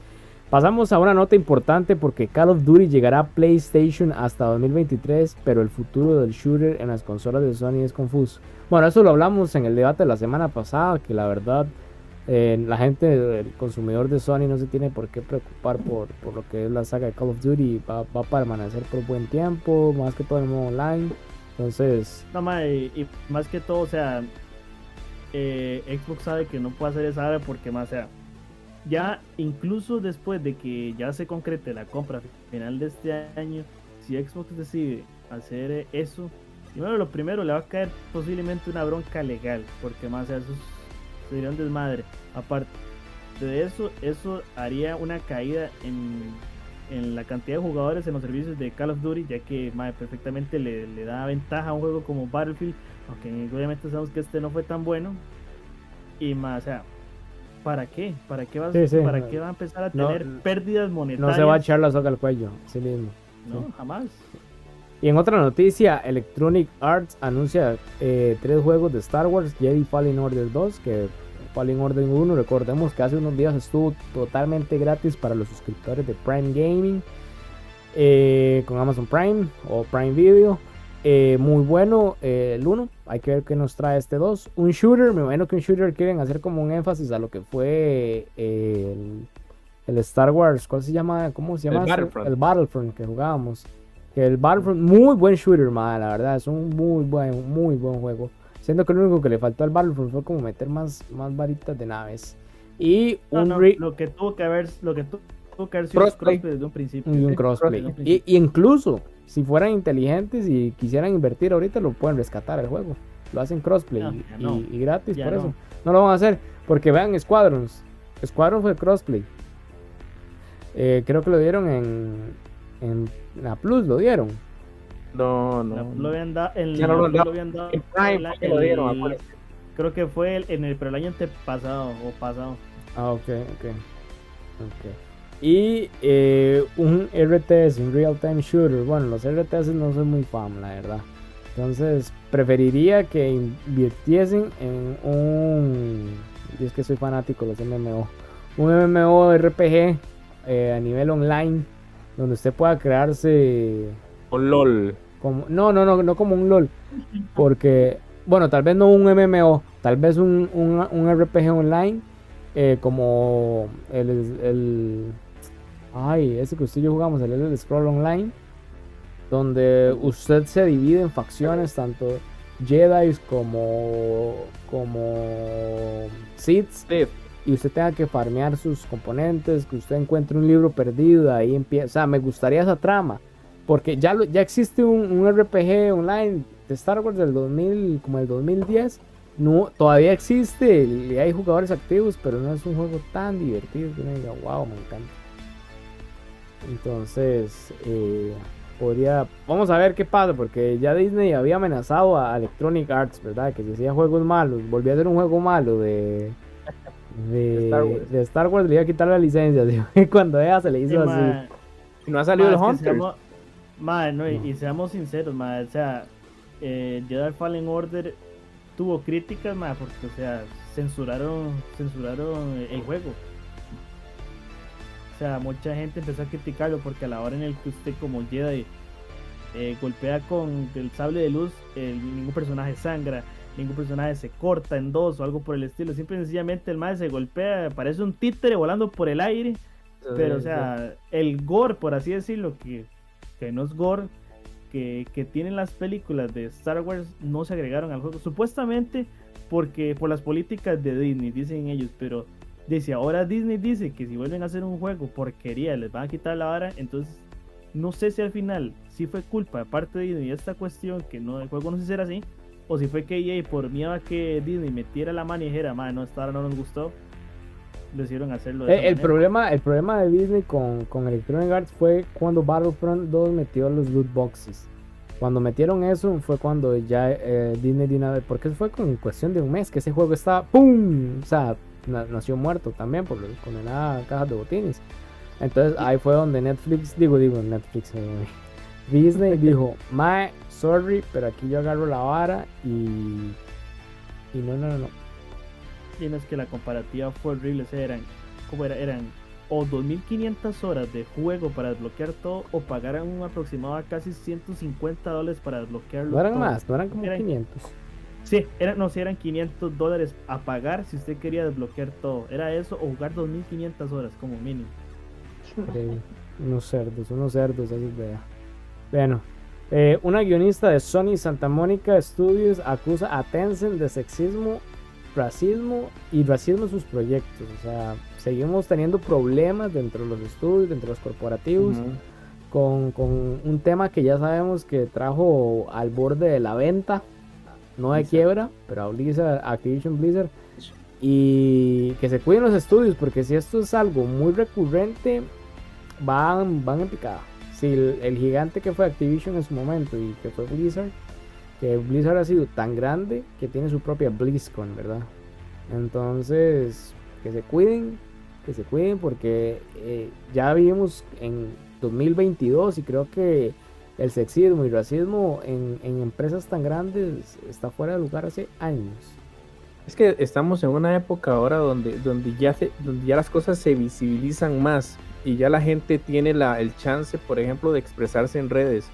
Pasamos a una nota importante porque Call of Duty llegará a PlayStation hasta 2023, pero el futuro del shooter en las consolas de Sony es confuso. Bueno, eso lo hablamos en el debate de la semana pasada, que la verdad eh, la gente, el consumidor de Sony no se tiene por qué preocupar por, lo que es la saga de Call of Duty, va, va a permanecer por buen tiempo, más que todo en modo online. Entonces... No, más, y, más que todo, o sea, eh, Xbox sabe que no puede hacer esa porque más, sea, ya incluso después de que ya se concrete la compra final de este año, si Xbox decide hacer eso, primero lo primero le va a caer posiblemente una bronca legal, porque más eso sería un desmadre. Aparte de eso, eso haría una caída en, en, la cantidad de jugadores en los servicios de Call of Duty, ya que perfectamente le, le da ventaja a un juego como Battlefield, aunque obviamente sabemos que este no fue tan bueno. Y más, o sea, ¿para qué? ¿Para qué, ¿para qué va a empezar a tener pérdidas monetarias? No se va a echar la soga al cuello, sí mismo. No, jamás. Y en otra noticia, Electronic Arts anuncia eh, tres juegos de Star Wars, Jedi Fallen Order 2, que Fallen Order 1, recordemos que hace unos días estuvo totalmente gratis para los suscriptores de Prime Gaming, eh, con Amazon Prime o Prime Video. Eh, muy bueno eh, el 1. Hay que ver qué nos trae este 2. Un shooter. Me imagino que un shooter quieren hacer como un énfasis a lo que fue el, Star Wars. ¿Cuál se llama? ¿Cómo se llama? El Battlefront. que jugábamos. Que el Battlefront, muy buen shooter, la verdad. Es un muy buen, muy buen juego. Siendo que lo único que le faltó al Battlefront fue como meter más, más varitas de naves. Y un lo que tuvo que haber, lo que tuvo que haber sido crossplay. desde un principio. Y un crossplay. Y, y incluso si fueran inteligentes y quisieran invertir ahorita, lo pueden rescatar el juego. Lo hacen crossplay y, gratis por eso. No lo van a hacer porque vean Squadrons. Squadrons fue crossplay. Eh, creo que lo dieron en, en la Plus, lo dieron. No, no. lo habían dado en, lo, habían dado, en Prime el, lo dieron, Creo que fue el, en el, pero el año pasado o pasado. Ah, ok, ok. Ok. Y eh, un RTS, un Real Time Shooter. Bueno, los RTS no soy muy fan, la verdad. Entonces, preferiría que invirtiesen en un. Y es que soy fanático de los MMO. Un MMO RPG eh, a nivel online. Donde usted pueda crearse. Un LOL. Como, no, no, no, no como un LOL. Porque, bueno, tal vez no un MMO. Tal vez un, un, RPG online. Eh, como el Ay, ese que usted y yo jugamos, el Elder Scroll Online, donde usted se divide en facciones, tanto Jedi como como Sith. y usted tenga que farmear sus componentes, que usted encuentre un libro perdido, ahí empieza, o sea, me gustaría esa trama, porque ya, ya existe un, RPG online de Star Wars del 2000, como el 2010, no, todavía existe y hay jugadores activos, pero no es un juego tan divertido que uno diga, wow, me encanta. Entonces, eh, podría, vamos a ver qué pasa, porque ya Disney había amenazado a Electronic Arts, ¿verdad? Que si hacía juegos malos, volvía a ser un juego malo de de, Star Wars le iba a quitar la licencia, cuando ella se le hizo así. no ha salido el Hunter. Y, seamos sinceros, o sea, eh, Jedi Fallen Order tuvo críticas, porque, o sea, censuraron, censuraron el juego. O sea, mucha gente empezó a criticarlo porque a la hora en el que usted como Jedi eh, golpea con el sable de luz, ningún personaje sangra ningún personaje se corta en dos o algo por el estilo. Siempre sencillamente el más se golpea, parece un títere volando por el aire. Pero, o sea, el gore, por así decirlo, que, que no es gore, que, que, tienen las películas de Star Wars, no se agregaron al juego. Supuestamente porque por las políticas de Disney, dicen ellos, pero dice, ahora Disney dice que si vuelven a hacer un juego porquería, les van a quitar la vara, entonces no sé si al final si fue culpa de parte de Disney esta cuestión, que no el juego no se será así, o si fue que EA por miedo a que Disney metiera la mano y dijera, no, esta no nos gustó, hacerlo. De el, problema, el problema de Disney con, con Electronic Arts fue cuando Battlefront 2 metió los loot boxes. Cuando metieron eso fue cuando ya eh, Disney de una vez, porque fue con cuestión de un mes que ese juego estaba ¡pum! O sea, nació muerto también por condenada cajas de botines. Entonces ahí fue donde Netflix, digo, digo, Netflix, eh, Disney dijo, Mae, sorry, pero aquí yo agarro la vara y. Y no, no, no. Tienes que la comparativa fue horrible. eran, ¿cómo era? Eran o 2500 horas de juego para desbloquear todo o pagaran un aproximado a casi 150 dólares para desbloquearlo. No eran más, no eran como 500. Sí, eran, no, sí, eran 500 dólares a pagar si usted quería desbloquear todo. Era eso o jugar 2500 horas como mínimo. unos cerdos, unos cerdos, así vea. Bueno, eh, una guionista de Sony Santa Mónica Studios acusa a Tencent de sexismo, racismo y racismo en sus proyectos. O sea, seguimos teniendo problemas dentro de los estudios, dentro de los corporativos, con, un tema que ya sabemos que trajo al borde de la venta, no de quiebra, pero a Blizzard, Activision Blizzard. Y que se cuiden los estudios, porque si esto es algo muy recurrente, van, van en picada el, gigante que fue Activision en su momento y que fue Blizzard, que Blizzard ha sido tan grande que tiene su propia BlizzCon, ¿verdad? Entonces, que se cuiden, que se cuiden porque eh, ya vivimos en 2022 y creo que el sexismo y racismo en, empresas tan grandes está fuera de lugar hace años. Es que estamos en una época ahora donde, donde, ya, donde ya las cosas se visibilizan más y ya la gente tiene la, el chance, por ejemplo, de expresarse en redes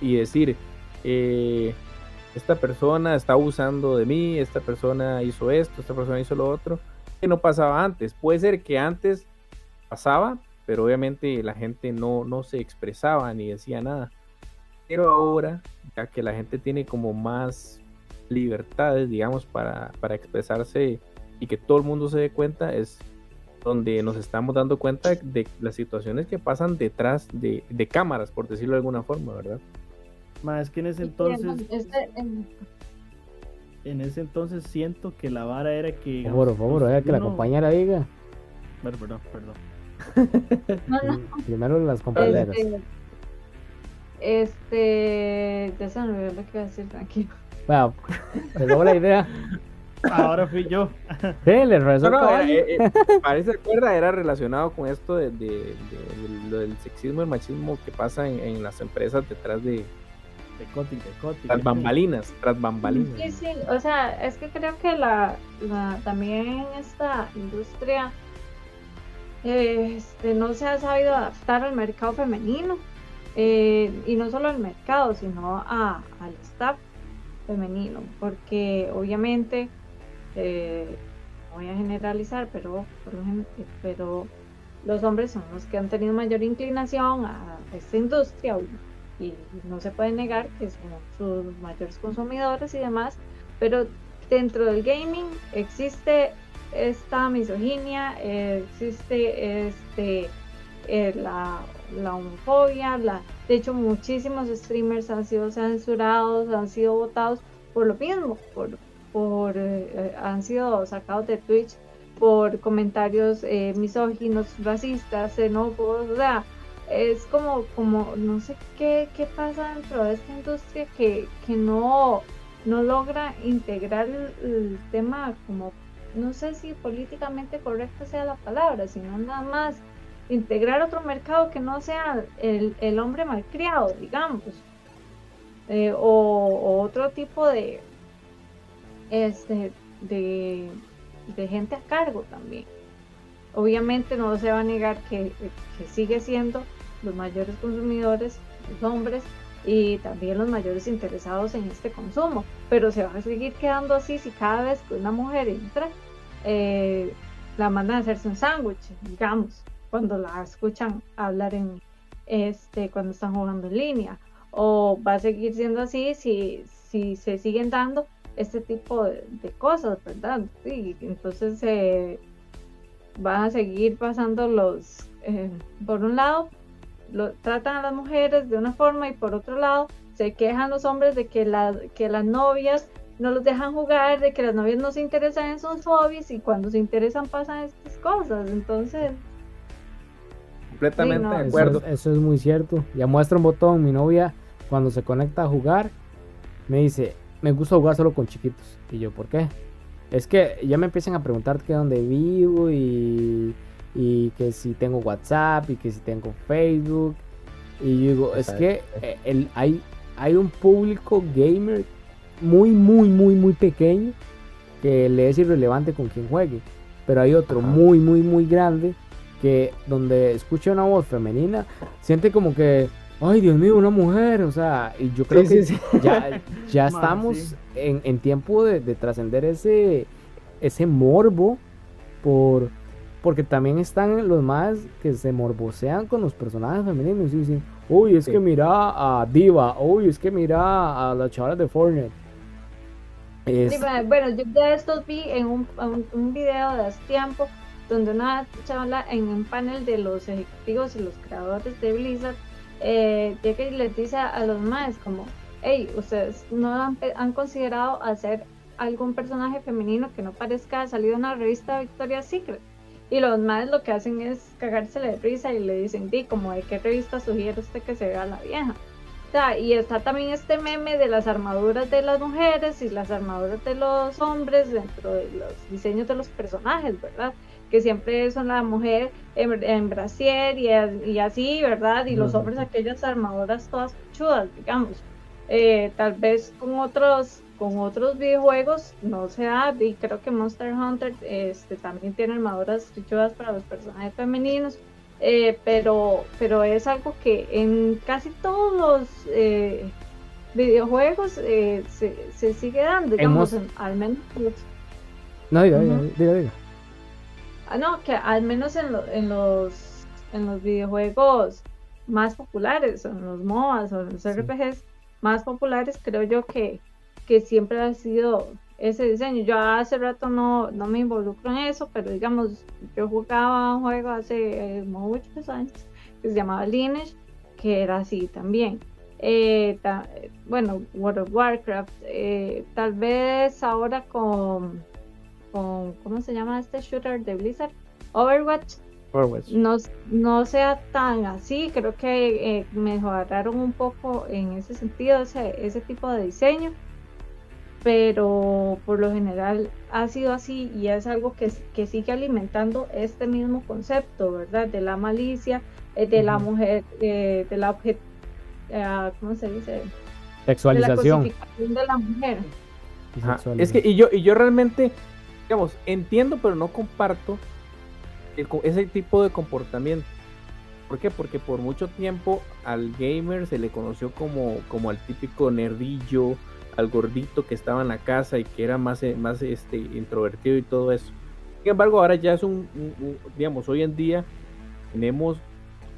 y decir, eh, esta persona está abusando de mí, esta persona hizo esto, esta persona hizo lo otro, que no pasaba antes. Puede ser que antes pasaba, pero obviamente la gente no, no se expresaba ni decía nada. Pero ahora, ya que la gente tiene como más libertades, digamos, para, para expresarse y que todo el mundo se dé cuenta, es donde nos estamos dando cuenta de las situaciones que pasan detrás de, cámaras, por decirlo de alguna forma, ¿verdad? Más que en ese entonces... Este, en ese entonces siento que la vara era que... Por favor, por favor, que la compañera diga. Bueno, perdón, perdón. Primero las compañeras. Este, este, ya se me olvidó lo que iba a decir, tranquilo. Bueno, te doy la idea. Ahora fui yo. Sí, le regresó no, eh, eh, parece acuerda, era relacionado con esto de, del sexismo y el machismo que pasa en, las empresas detrás de, de Coting, de Tras bambalinas, tras bambalinas. Sí, sí, o sea, es que creo que la, también esta industria este, no se ha sabido adaptar al mercado femenino. Eh, y no solo al mercado, sino a, al staff femenino, porque obviamente eh, voy a generalizar, pero, pero los hombres son los que han tenido mayor inclinación a esta industria y no se puede negar que son sus mayores consumidores y demás, pero dentro del gaming existe esta misoginia, existe este, eh, la, la, homofobia, la, de hecho muchísimos streamers han sido censurados, han sido votados por lo mismo, por, por eh, han sido sacados de Twitch por comentarios eh, misóginos, racistas, xenófobos, o sea, es como, como no sé qué, qué pasa dentro de esta industria que, que no, no logra integrar el, tema como, no sé si políticamente correcta sea la palabra, sino nada más integrar otro mercado que no sea el, el hombre malcriado, digamos, eh, o, otro tipo de, este, de, de gente a cargo también. Obviamente no se va a negar que, sigue siendo los mayores consumidores, los hombres, y también los mayores interesados en este consumo. Pero se va a seguir quedando así si cada vez que una mujer entra, eh, la mandan a hacerse un sándwich, digamos, cuando la escuchan hablar en este, cuando están jugando en línea. O va a seguir siendo así si, si se siguen dando este tipo de, cosas, ¿verdad? Sí, entonces eh, van a seguir pasando los, eh, por un lado, lo, tratan a las mujeres de una forma y por otro lado se quejan los hombres de que, que las novias no los dejan jugar, de que las novias no se interesan en sus hobbies y cuando se interesan pasan estas cosas. Entonces... Completamente de acuerdo. Eso, es muy cierto. Ya muestra un botón, mi novia cuando se conecta a jugar me dice, me gusta jugar solo con chiquitos. Y yo, ¿por qué? Es que ya me empiezan a preguntar que dónde vivo y y que si tengo WhatsApp y que si tengo Facebook. Y yo digo, es que eh, el, hay, hay un público gamer muy, muy, muy, muy pequeño que le es irrelevante con quien juegue. Pero hay otro muy, muy, muy grande que donde escucha una voz femenina, siente como que, ay Dios mío, una mujer. O sea, y yo creo que ya, ya estamos en, en, tiempo de, de trascender ese, ese morbo por porque también están los más que se morbosean con los personajes femeninos y dicen, uy, es que mira a Diva, uy, es que mira a la chavala de Fortnite. bueno, yo ya estos vi en un, un, video de hace tiempo donde una chavala en un panel de los ejecutivos y los creadores de Blizzard eh, llega y les dice a los más como, hey, ustedes no han, considerado hacer algún personaje femenino que no parezca salido de una revista Victoria's Secret. Y los madres lo que hacen es cagársele de risa y le dicen, di, como de qué revista sugiere usted que se vea la vieja. O sea, y está también este meme de las armaduras de las mujeres y las armaduras de los hombres dentro de los diseños de los personajes, ¿verdad? Que siempre son la mujer en, brasier y, y, así, ¿verdad? Y los hombres aquellas armaduras todas chudas, digamos. Eh, tal vez con otros con otros videojuegos no se da y creo que Monster Hunter este, también tiene armaduras richudas para los personajes femeninos. Eh, pero pero es algo que en casi todos los eh, videojuegos eh, se, sigue dando digamos al menos. No diga, diga, diga, Ah, no que al menos en, en los en los videojuegos más populares en los MOBAs o en los RPGs más populares creo yo que que siempre ha sido ese diseño. Yo hace rato no, no me involucro en eso, pero digamos, yo jugaba un juego hace eh, muchos años que se llamaba Lineage, que era así también. Eh, bueno, World of Warcraft, eh, tal vez ahora con, con, ¿cómo se llama este shooter de Blizzard? Overwatch. No, no sea tan así, creo que mejoraron un poco en ese sentido, ese, ese tipo de diseño pero por lo general ha sido así y es algo que, que sigue alimentando este mismo concepto, ¿verdad? De la malicia, eh, de la mujer, de la objet, eh, ¿cómo se dice? Sexualización. De la, de la mujer. Es que, y yo, y yo realmente, digamos, entiendo, pero no comparto ese tipo de comportamiento. ¿Por qué? Porque por mucho tiempo al gamer se le conoció como, como al típico nerdillo, al gordito que estaba en la casa y que era más, eh, más este, introvertido y todo eso. Sin embargo, ahora ya es un, digamos, hoy en día tenemos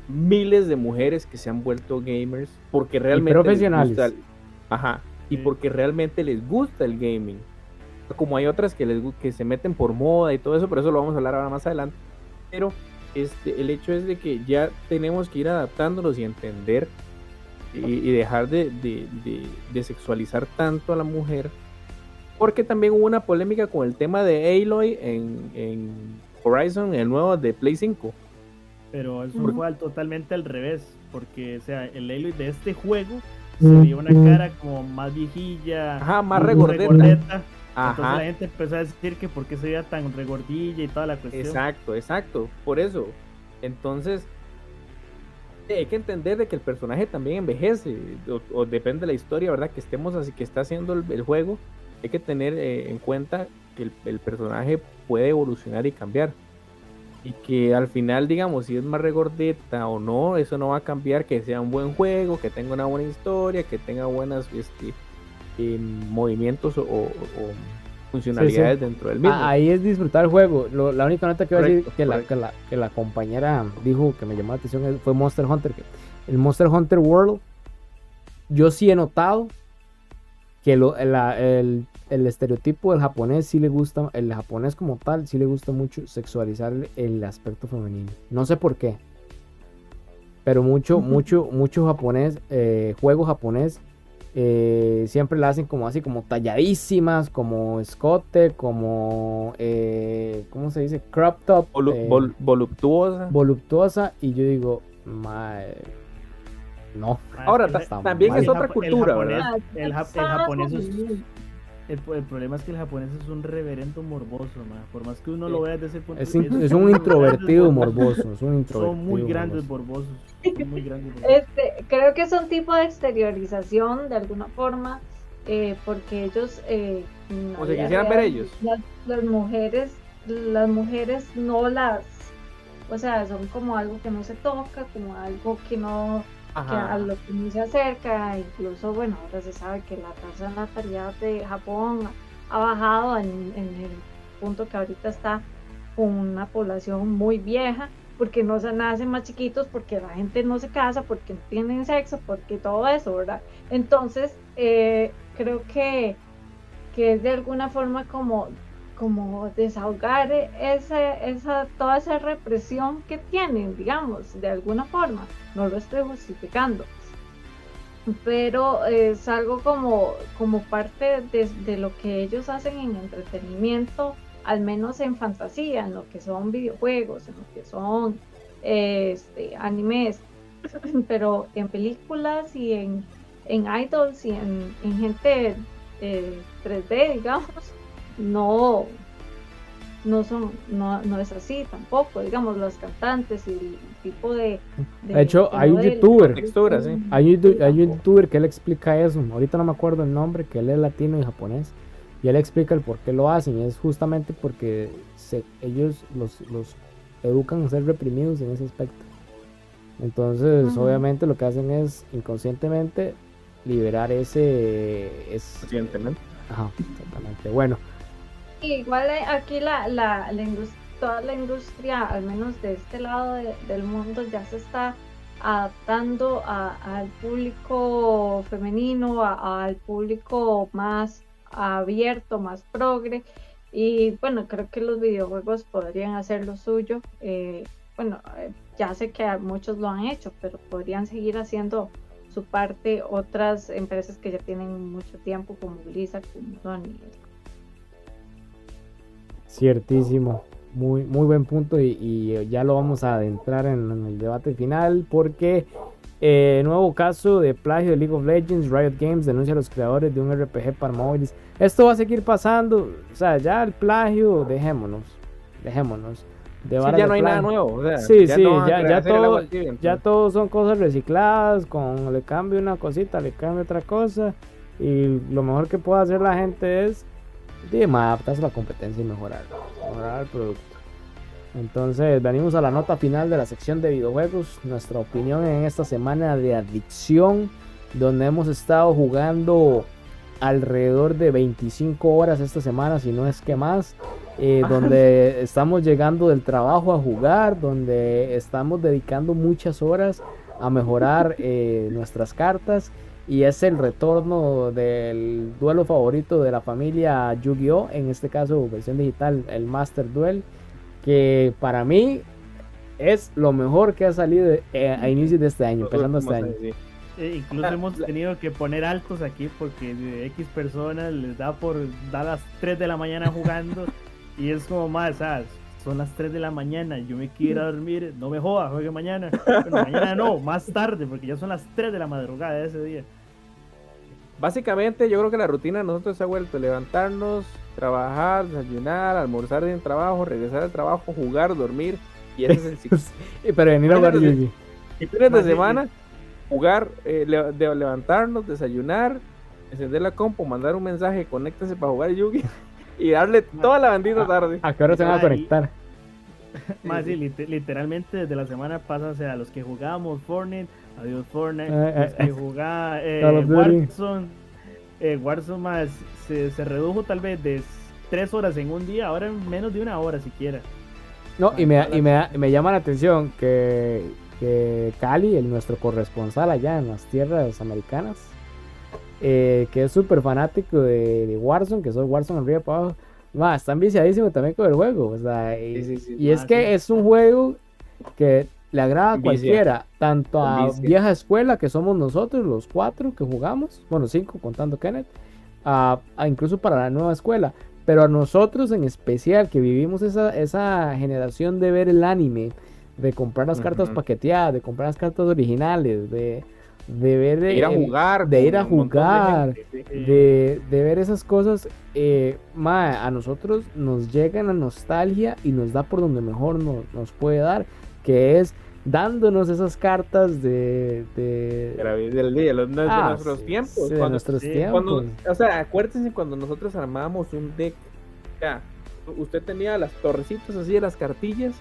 miles de mujeres que se han vuelto gamers porque realmente profesionales. ajá, y porque realmente les gusta el gaming. Como hay otras que, les, que se meten por moda y todo eso, pero eso lo vamos a hablar ahora más adelante. Pero este, el hecho es de que ya tenemos que ir adaptándonos y entender y, dejar de, sexualizar tanto a la mujer. Porque también hubo una polémica con el tema de Aloy en, en Horizon, el nuevo de Play 5. Pero eso fue totalmente al revés, porque o sea, el Aloy de este juego se veía una cara como más viejilla, Ajá, más regordeta. Entonces la gente empezó a decir que por qué se veía tan regordilla y toda la cuestión. Exacto, exacto, por eso. Entonces, hay que entender de que el personaje también envejece, o, depende de la historia, ¿verdad? Que estemos así, que está haciendo el, juego, hay que tener eh, en cuenta que el, personaje puede evolucionar y cambiar. Y que al final, digamos, si es más regordeta o no, eso no va a cambiar que sea un buen juego, que tenga una buena historia, que tenga buenas este, movimientos o, funcionalidades dentro del mismo. Ah, ahí es disfrutar el juego. la única nota que voy a decir que la, que la, compañera dijo que me llamó la atención fue Monster Hunter. Que el Monster Hunter World, yo sí he notado que lo, el, el, estereotipo del japonés sí le gusta, el japonés como tal, sí le gusta mucho sexualizar el aspecto femenino. No sé por qué. Pero mucho, mucho, mucho japonés, eh, juego japonés eh, siempre la hacen como así, como talladísimas, como escote, como, eh, ¿cómo se dice? Crop top. Eh, voluptuosa. Voluptuosa. Y yo digo, no. Ahora, también es otra cultura, ¿verdad? El, japonés es el, problema es que el japonés es un reverendo morboso, por más que uno lo vea desde ese punto de vista. Es un introvertido morboso, es un introvertido Son muy grandes morbosos. muy grandes Este, creo que es un tipo de exteriorización de alguna forma, eh, porque ellos... Eh, o se quisieran ver ellos. Las, mujeres, las mujeres no las... O sea, son como algo que no se toca, como algo que no a lo que no se acerca, incluso, bueno, ahora se sabe que la tasa de natalidad de Japón ha bajado en, el punto que ahorita está con una población muy vieja, porque no se nacen más chiquitos, porque la gente no se casa, porque no tienen sexo, porque todo eso, ¿verdad? Entonces, eh, creo que, que es de alguna forma como como desahogar esa, esa, toda esa represión que tienen, digamos, de alguna forma. No lo estoy justificando. Pero es algo como, como parte de, lo que ellos hacen en entretenimiento, al menos en fantasía, en lo que son videojuegos, en lo que son este, animes, pero en películas y en, en idols y en, gente 3D, eh, digamos no, no son, no, no es así tampoco, digamos, los cantantes y el tipo de... De, hecho, hay un youtuber, hay, un, hay un youtuber que él explica eso, ahorita no me acuerdo el nombre, que él es latino y japonés, y él explica el por qué lo hacen, y es justamente porque se, ellos los, los educan a ser reprimidos en ese aspecto. Entonces, obviamente lo que hacen es inconscientemente liberar ese... Es, Conscientemente. Ajá, exactamente. Bueno, igual aquí la, la, toda la industria, al menos de este lado del mundo, ya se está adaptando al público femenino, al público más abierto, más progre. Y bueno, creo que los videojuegos podrían hacer lo suyo. Eh, bueno, eh, ya sé que muchos lo han hecho, pero podrían seguir haciendo su parte otras empresas que ya tienen mucho tiempo, como Blizzard, como Sony, Ciertísimo. Muy, muy buen punto y, ya lo vamos a adentrar en, el debate final porque eh, nuevo caso de plagio de League of Legends, Riot Games denuncia a los creadores de un RPG para móviles. Esto va a seguir pasando, o sea, ya el plagio, dejémonos, dejémonos. ya no hay nada nuevo. sí, sí, ya, ya, todo, ya todo son cosas recicladas, con le cambio una cosita, le cambio otra cosa y lo mejor que puede hacer la gente es más adaptarse a la competencia y mejorar, mejorar el producto. Entonces, venimos a la nota final de la sección de videojuegos. Nuestra opinión en esta semana de adicción, donde hemos estado jugando alrededor de 25 horas esta semana, si no es que más. Eh, donde estamos llegando del trabajo a jugar, donde estamos dedicando muchas horas a mejorar eh, nuestras cartas y es el retorno del duelo favorito de la familia Yu-Gi-Oh! En este caso, versión digital, el Master Duel, que para mí es lo mejor que ha salido eh, a inicios de este año, empezando este año. Eh, incluso ah, hemos tenido que poner altos aquí porque de X personas les da por dar las 3 de la mañana jugando y es como más, ¿sabes? Son las 3 de la mañana, yo me quiero dormir, no me joda, juegue mañana. mañana no, más tarde, porque ya son las 3 de la madrugada de ese día. Básicamente, yo creo que la rutina de nosotros se ha vuelto levantarnos, trabajar, desayunar, almorzar en trabajo, regresar al trabajo, jugar, dormir. Y ese es el ciclo. Pero venir a jugar Yugi. Y fines de semana, jugar, eh, de levantarnos, desayunar, encender la compu, mandar un mensaje, conéctese para jugar Yugi y darle toda la bandita tarde. ¿A qué hora se van a conectar? Más sí, literalmente desde la semana pasada, o sea, los que jugábamos Fortnite, adiós Fortnite, eh, los que eh, jugaba eh, Warzone, eh, Warzone más se, se, redujo tal vez de tres horas en un día, ahora en menos de una hora siquiera. No, y me, y me, me llama la atención que, que Cali, el, nuestro corresponsal allá en las tierras americanas, que es súper fanático de, de, Warzone, que soy Warzone arriba para abajo, va, están viciadísimos también con el juego. O sea, y, es ah, que es un juego que le agrada a cualquiera, tanto a vieja escuela que somos nosotros, los cuatro que jugamos, bueno, cinco contando Kenneth, a, incluso para la nueva escuela. Pero a nosotros en especial, que vivimos esa, esa generación de ver el anime, de comprar las cartas paqueteadas, de comprar las cartas originales, de, de ver de ir a jugar de ir a jugar de, ver esas cosas eh, a nosotros nos llega la nostalgia y nos da por donde mejor nos, puede dar que es dándonos esas cartas de de, del día, de, ah, nuestros tiempos de nuestros tiempos o sea acuérdense cuando nosotros armábamos un deck usted tenía las torrecitas así de las cartillas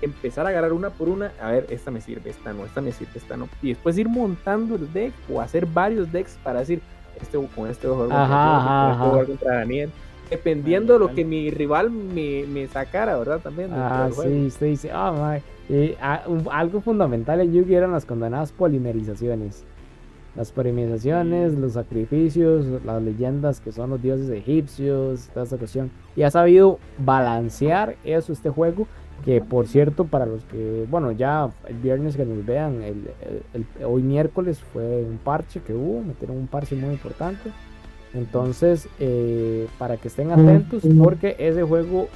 empezar a agarrar una por una, a ver, esta me sirve, esta no, esta me sirve, esta no. Y después ir montando el deck o hacer varios decks para decir, este con este voy a jugar contra Daniel. Dependiendo de lo que mi rival me, me sacara, ¿verdad? También. Ah, sí, usted dice, ah, algo fundamental en Yugi eran las condenadas polimerizaciones. Las polimerizaciones, los sacrificios, las leyendas que son los dioses egipcios, toda esa cuestión. Y ha sabido balancear eso este juego que por cierto, para los que, bueno, ya el viernes que nos vean, el, hoy miércoles fue un parche que hubo, metieron un parche muy importante. Entonces, eh, para que estén atentos, porque ese juego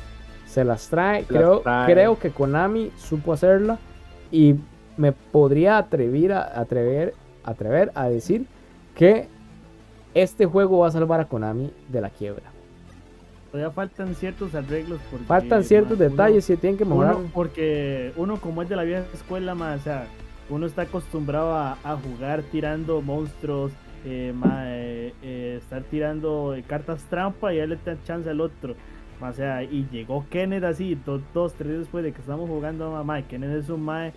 se las trae. creo, creo que Konami supo hacerla y me podría atrever a, atrever, atrever a decir que este juego va a salvar a Konami de la quiebra todavía faltan ciertos arreglos. Porque, faltan ciertos detalles y tienen que mejorar. porque uno como es de la vieja escuela, más, o sea, uno está acostumbrado a, jugar tirando monstruos, eh, eh, eh, estar tirando cartas trampa y darle chance al otro. O sea, y llegó Kenneth así, dos, tres días después de que estamos jugando a mamá. Kenneth es un mae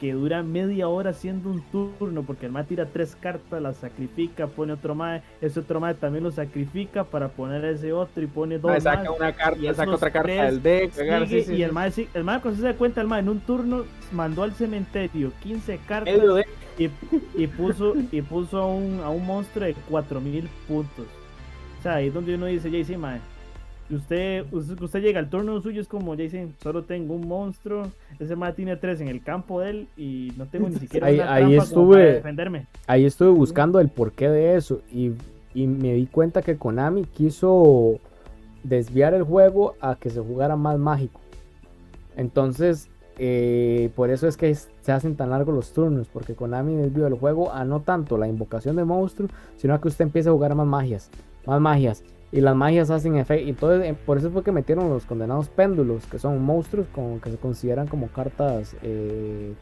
que dura media hora haciendo un turno, porque el mae tira tres cartas, las sacrifica, pone otro mae, ese otro mae también lo sacrifica para poner ese otro y pone dos. saca una carta, saca otra carta del deck. y el mae, el mae cuando se da cuenta, el mae en un turno mandó al cementerio 15 cartas y, y, puso, y puso a un, a un monstruo de 4000 puntos. O sea, ahí es donde uno dice, ya sí, mae usted, usted, llega al turno suyo, es como ya dicen, solo tengo un monstruo, ese más tiene tres en el campo de él y no tengo ni siquiera ahí, ahí estuve, defenderme. Ahí estuve buscando el porqué de eso y, y, me di cuenta que Konami quiso desviar el juego a que se jugara más mágico. Entonces, eh, por eso es que se hacen tan largos los turnos, porque Konami desvió el juego a no tanto la invocación de monstruo, sino a que usted empiece a jugar más magias, más magias y las magias hacen efecto. Y todo, eh, por eso fue que metieron los condenados péndulos, que son monstruos como que se consideran como cartas eh,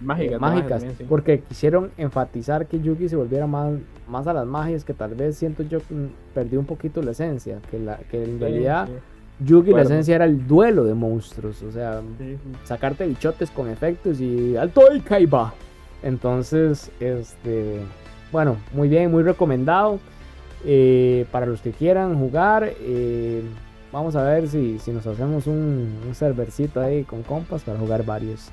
mágicas. Porque quisieron enfatizar que Yugi se volviera más, más a las magias, que tal vez siento yo que perdió un poquito la esencia. Que, la, que en realidad Yugi la esencia era el duelo de monstruos. O sea, sacarte bichotes con efectos y alto y caiba. Entonces, este. Bueno, muy bien, muy recomendado. Eh, para los que quieran jugar, eh, vamos a ver si, nos hacemos un, servercito ahí con compas para jugar varios.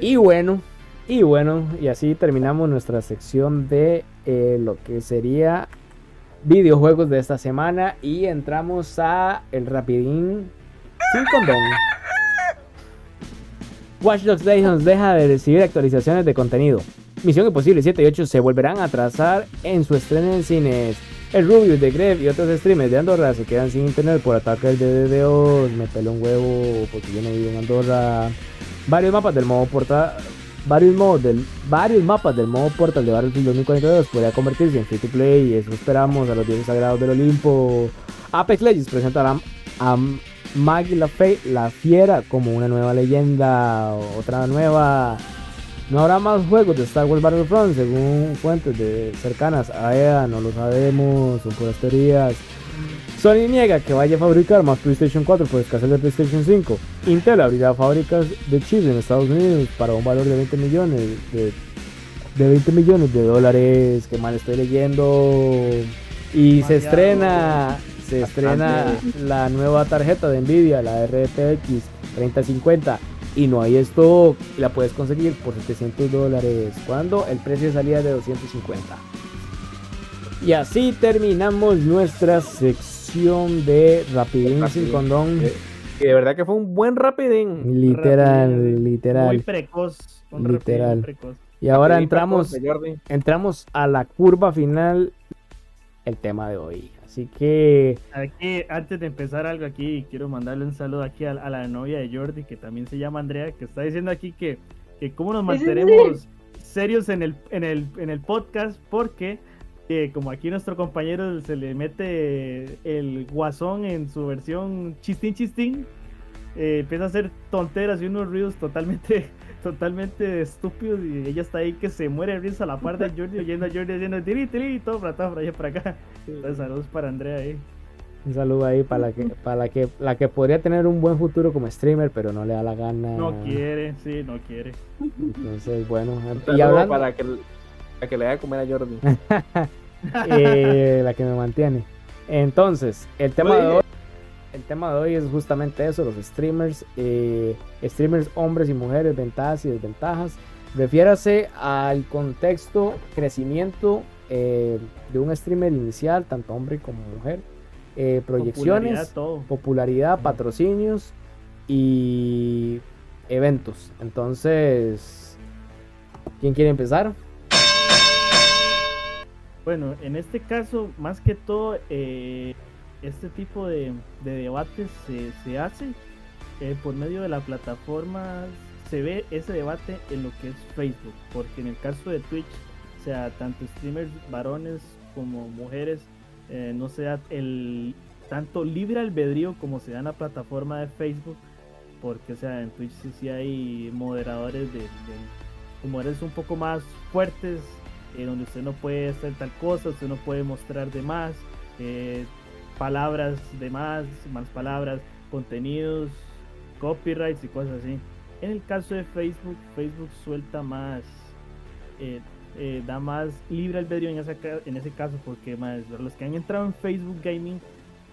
Y bueno, Y bueno, y así terminamos nuestra sección de eh, lo que sería videojuegos de esta semana y entramos a el rapidín sin condón. Watch Dogs Legion deja de recibir actualizaciones de contenido. Misión Imposible 7 y 8 se volverán a trazar en su estreno en cines. El Rubius de Gref y otros streamers de Andorra se quedan sin internet por ataques de DDoS. Me peló un huevo porque yo no vivo en Andorra. Varios mapas del modo portal. Varios, modos del, varios mapas del modo portal de Battlefield 2042 podría convertirse en free to play. Eso esperamos a los dioses sagrados del Olimpo. Apex Legends presentará a Maggie la, la Fiera como una nueva leyenda. Otra nueva no habrá más juegos de Star Wars Battlefront según fuentes de cercanas a EA, no lo sabemos, son puras teorías. Sony niega que vaya a fabricar más PlayStation 4 por escasez de PlayStation 5. Intel abrirá fábricas de chips en Estados Unidos para un valor de 20 millones de, 20 millones de dólares. Que mal estoy leyendo. Y se estrena se estrena la nueva tarjeta de Nvidia, la RTX 3050 y no hay stock la puedes conseguir por 700 dólares cuando el precio salía de 250 y así terminamos nuestra sección de rapidín sin condón. Y de verdad que fue un buen rapidín. Literal literal. Muy precoz literal. y ahora entramos entramos a la curva final el tema de hoy Así que. Aquí, antes de empezar algo aquí, quiero mandarle un saludo aquí a, la novia de Jordi, que también se llama Andrea, que está diciendo aquí que, que cómo nos mantenemos serios en el, en el, en el podcast, porque eh, como aquí nuestro compañero se le mete el guasón en su versión chistín chistín, eh, empieza a hacer tonteras y unos ruidos totalmente totalmente estúpidos y ella está ahí que se muere de risa a la par de Jordi oyendo a Jordi diciendo tiri tiri todo para para allá para acá. saludos para Andrea ahí. Un saludo ahí para la que para la que la que podría tener un buen futuro como streamer, pero no le da la gana. No quiere, sí, no quiere. Entonces, bueno, y hablando para que para que le haga comer a Jordi. eh, la que me mantiene. Entonces, el tema de hoy el tema de hoy es justamente eso, los streamers, eh, streamers hombres y mujeres, ventajas y desventajas. Refiérase al contexto, crecimiento eh, de un streamer inicial, tanto hombre como mujer, eh, proyecciones, popularidad, patrocinios y eventos. Entonces, ¿quién quiere empezar? Bueno, en este caso, más que todo, este tipo de, debates se, hace eh, por medio de la plataforma, se ve ese debate en lo que es Facebook, porque en el caso de Twitch, o sea, tanto streamers varones como mujeres, eh, no se da el tanto libre albedrío como se da en la plataforma de Facebook, porque sea, en Twitch sí, hay moderadores de, de un poco más fuertes, en donde usted no puede hacer tal cosa, usted no puede mostrar de más. Eh, palabras de más, más palabras, contenidos, copyrights y cosas así. En el caso de Facebook, Facebook suelta más, eh, eh, da más libre albedrío en, en ese caso, porque más los que han entrado en Facebook Gaming,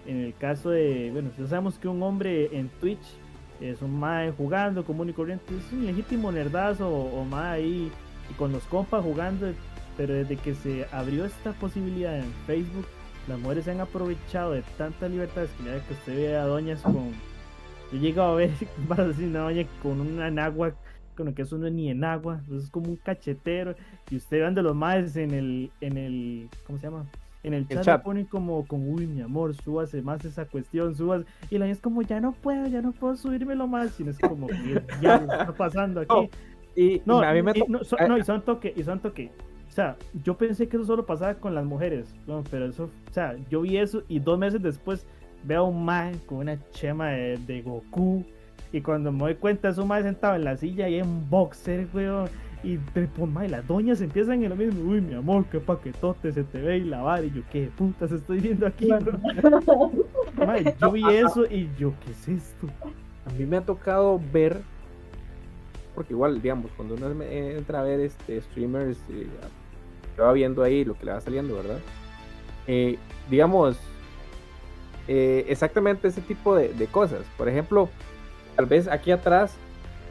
en el caso de, bueno, ya sabemos que un hombre en Twitch es un mae jugando común y corriente, es un legítimo nerdazo o, o mae ahí y con los compas jugando, pero desde que se abrió esta posibilidad en Facebook, las mujeres se han aprovechado de tantas libertades que ya que usted ve a doñas con. Yo he llegado a ver, para decir una doña con una enagua, con lo que eso no es ni enagua, eso es como un cachetero. Y usted ve de los más en el, en el, ¿cómo se llama? En el chat, le ponen como, con, uy, mi amor, súbase más esa cuestión, subas. Y la doña es como, ya no puedo, ya no puedo subírmelo más. Y es como, ya está pasando aquí? y no, a mí me no, no, y son toque, y son toque sea, yo pensé que eso solo pasaba con las mujeres, pero eso, o sea, yo vi eso y dos meses después veo a un mae con una chema de, Goku y cuando me doy cuenta es un mae sentado en la silla y hay un boxer, weón. Y pues, mae, las doñas empiezan en lo mismo. Uy, mi amor, qué paquetote se te ve y lavar. Y yo, qué putas estoy viendo aquí, mae, yo vi eso y yo, ¿qué es esto? A mí me ha tocado ver porque igual, digamos, cuando uno entra a ver este streamers, eh, va viendo ahí lo que le va saliendo, ¿verdad? Eh, digamos, eh, exactamente ese tipo de, cosas. Por ejemplo, tal vez aquí atrás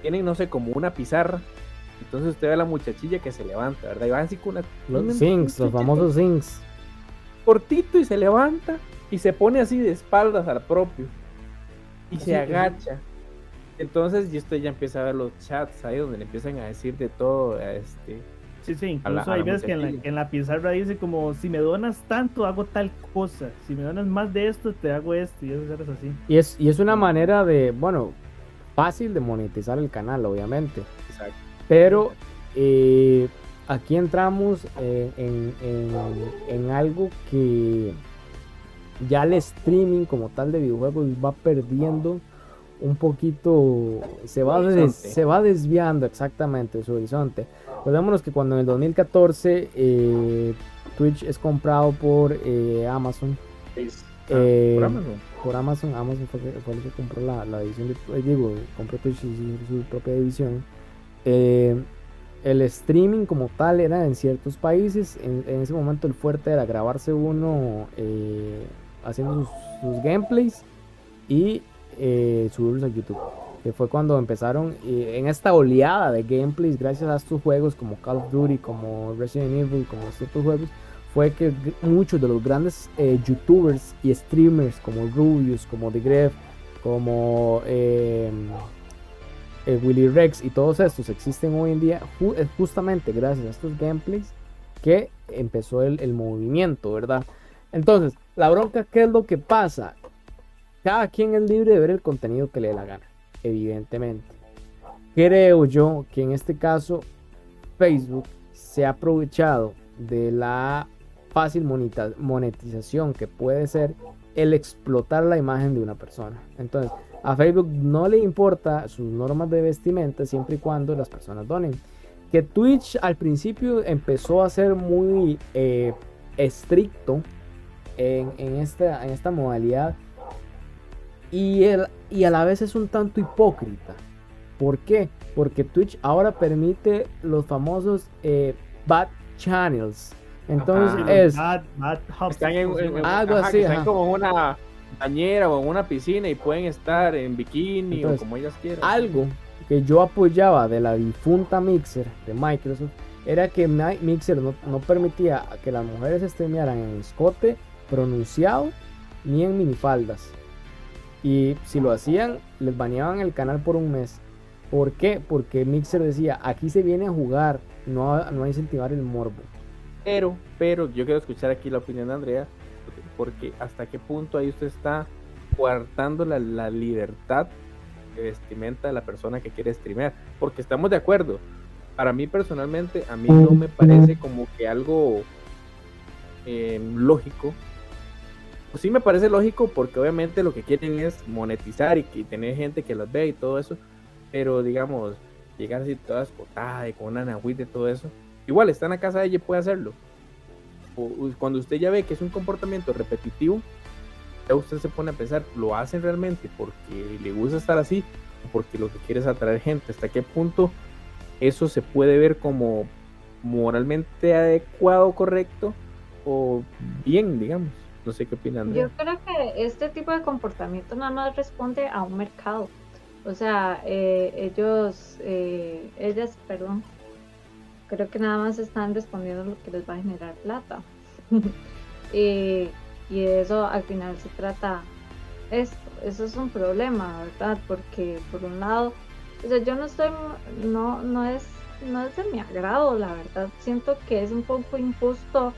tienen, no sé, como una pizarra. Entonces usted ve a la muchachilla que se levanta, ¿verdad? Y van así con una, Los Zings, los famosos Zings. cortito y se levanta y se pone así de espaldas al propio y Sí, se agacha. Entonces, y usted ya empieza a ver los chats ahí donde le empiezan a decir de todo a este. Sí, sí, la- incluso hay veces que en la, que en la pizarra dice como, si me donas tanto, hago tal cosa. Si me donas más de esto, te hago esto. Y eso es así. Y es, y es una manera de, bueno, fácil de monetizar el canal, obviamente. Exacto. Pero eh, aquí entramos eh, en, en- en algo que ya el streaming como tal de videojuegos va perdiendo un poquito, se va, des- se va desviando exactamente su horizonte. Recordémonos que cuando en el 2014 eh, Twitch es comprado por eh, Amazon, Ah, Eh, por Amazon. por Amazon, Amazon fue, fue el que compró la, la edición, de, eh, digo, compró Twitch y su, su propia edición. Eh, el streaming como tal era en ciertos países, en, en ese momento el fuerte era grabarse uno haciendo sus, sus gameplays y eh, subirlos a YouTube. Que fue cuando empezaron eh, en esta oleada de gameplays, gracias a estos juegos como Call of Duty, como Resident Evil, como estos juegos, fue que muchos de los grandes eh, youtubers y streamers como Rubius, como The Gref, como eh, eh, Willy Rex y todos estos existen hoy en día es justamente gracias a estos gameplays que empezó el, el movimiento, ¿verdad? Entonces, la bronca, ¿qué es lo que pasa? Cada quien es libre de ver el contenido que le dé la gana, evidentemente. Creo yo que en este caso Facebook se ha aprovechado de la fácil monetización que puede ser el explotar la imagen de una persona. Entonces, a Facebook no le importa sus normas de vestimenta siempre y cuando las personas donen. Que Twitch al principio empezó a ser muy eh, estricto en, en esta, en esta modalidad y, el, y a la vez es un tanto hipócrita. ¿Por qué? Porque Twitch ahora permite los famosos eh, bad channels. Entonces Ajá. es Bad, bad hubs, Están en. Algo ajá, así, están ajá. como en una bañera o en una piscina y pueden estar en bikini Entonces, o como ellas quieran. algo que yo apoyaba de la difunta Mixer de Microsoft era que Mi- Mixer no, no permitía que las mujeres streamearan en escote pronunciado ni en minifaldas. Y si lo hacían, les baneaban el canal por un mes. ¿Por qué? Porque Mixer decía, aquí se viene a jugar, no a, no incentivar el morbo. Pero, pero yo quiero escuchar aquí la opinión de Andrea, porque hasta qué punto ahí usted está coartando la, la libertad de vestimenta de la persona que quiere streamear. Porque estamos de acuerdo. Para mí personalmente, a mí no me parece como que algo eh, lógico. Pues sí me parece lógico porque obviamente lo que quieren es monetizar y que tener gente que las ve y todo eso. Pero digamos, llegar así toda escotada y con una nahuite y todo eso. Igual está en la casa de ella y puede hacerlo. Cuando usted ya ve que es un comportamiento repetitivo, ya usted se pone a pensar, ¿lo hacen realmente porque le gusta estar así? ¿O porque lo que quiere es atraer gente? ¿Hasta qué punto eso se puede ver como moralmente adecuado, correcto o bien, digamos? No sé qué opina Andrea. Yo creo que este tipo de comportamiento nada más responde a un mercado. O sea, eh, ellos, eh, ellas, perdón, creo que nada más están respondiendo a lo que les va a generar plata. y, y de eso al final se trata esto. Eso es un problema, ¿verdad? Porque por un lado, o sea, yo no estoy, no, no es, no es de mi agrado, la verdad. Siento que es un poco injusto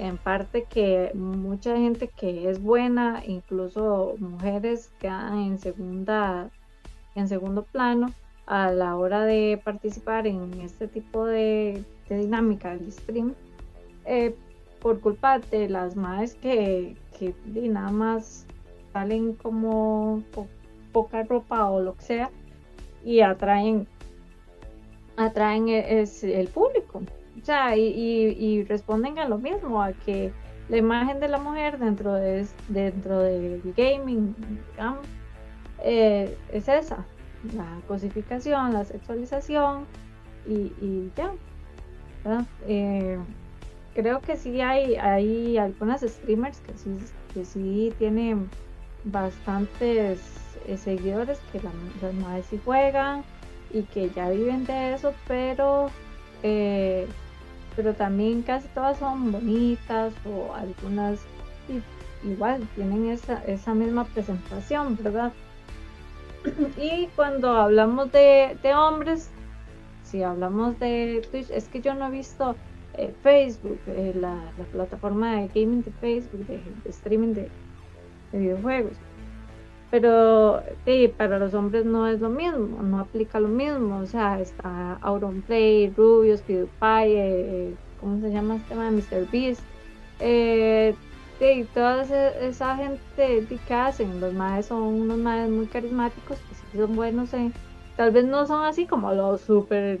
en parte que mucha gente que es buena, incluso mujeres quedan en segunda, en segundo plano a la hora de participar en este tipo de, dinámica del stream, eh, por culpa de las madres que, que nada más salen como po- poca ropa o lo que sea y atraen atraen e- el público. O sea, y, y- y responden a lo mismo, a que la imagen de la mujer dentro de dentro del gaming, eh, es esa, la cosificación, la sexualización y, ya. Eh, creo que sí hay, hay algunas streamers que sí, que sí tienen bastantes eh, seguidores, que la- las madres sí juegan, y que ya viven de eso, pero, eh, pero también casi todas son bonitas o algunas igual tienen esa, esa misma presentación, ¿verdad? Y cuando hablamos de, hombres, si hablamos de Twitch, es que yo no he visto eh, Facebook, eh, la, plataforma de gaming de Facebook, de, streaming de, videojuegos. Pero para los hombres no es lo mismo, no aplica lo mismo. O sea, está Auronplay, Rubius, PewDiePie, eh, ¿cómo se llama este tema? Mr. Beast. Eh, y toda esa gente que hacen, los madres son unos madres muy carismáticos, que son buenos tal vez no son así como los super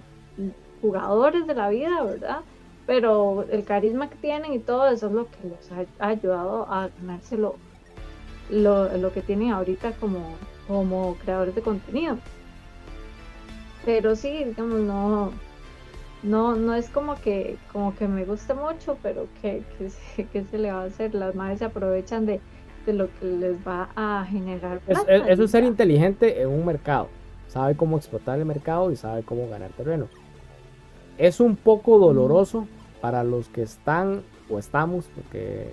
jugadores de la vida, ¿verdad? Pero el carisma que tienen y todo eso es lo que los ha, ayudado a ganarse lo, lo, que tienen ahorita como, como creadores de contenido. Pero sí, digamos, no, no, no es como que, como que me guste mucho, pero que, que, se, le va a hacer. Las madres se aprovechan de, lo que les va a generar. eso es ser inteligente en un mercado. Sabe cómo explotar el mercado y sabe cómo ganar terreno. Es un poco doloroso para los que están o estamos, porque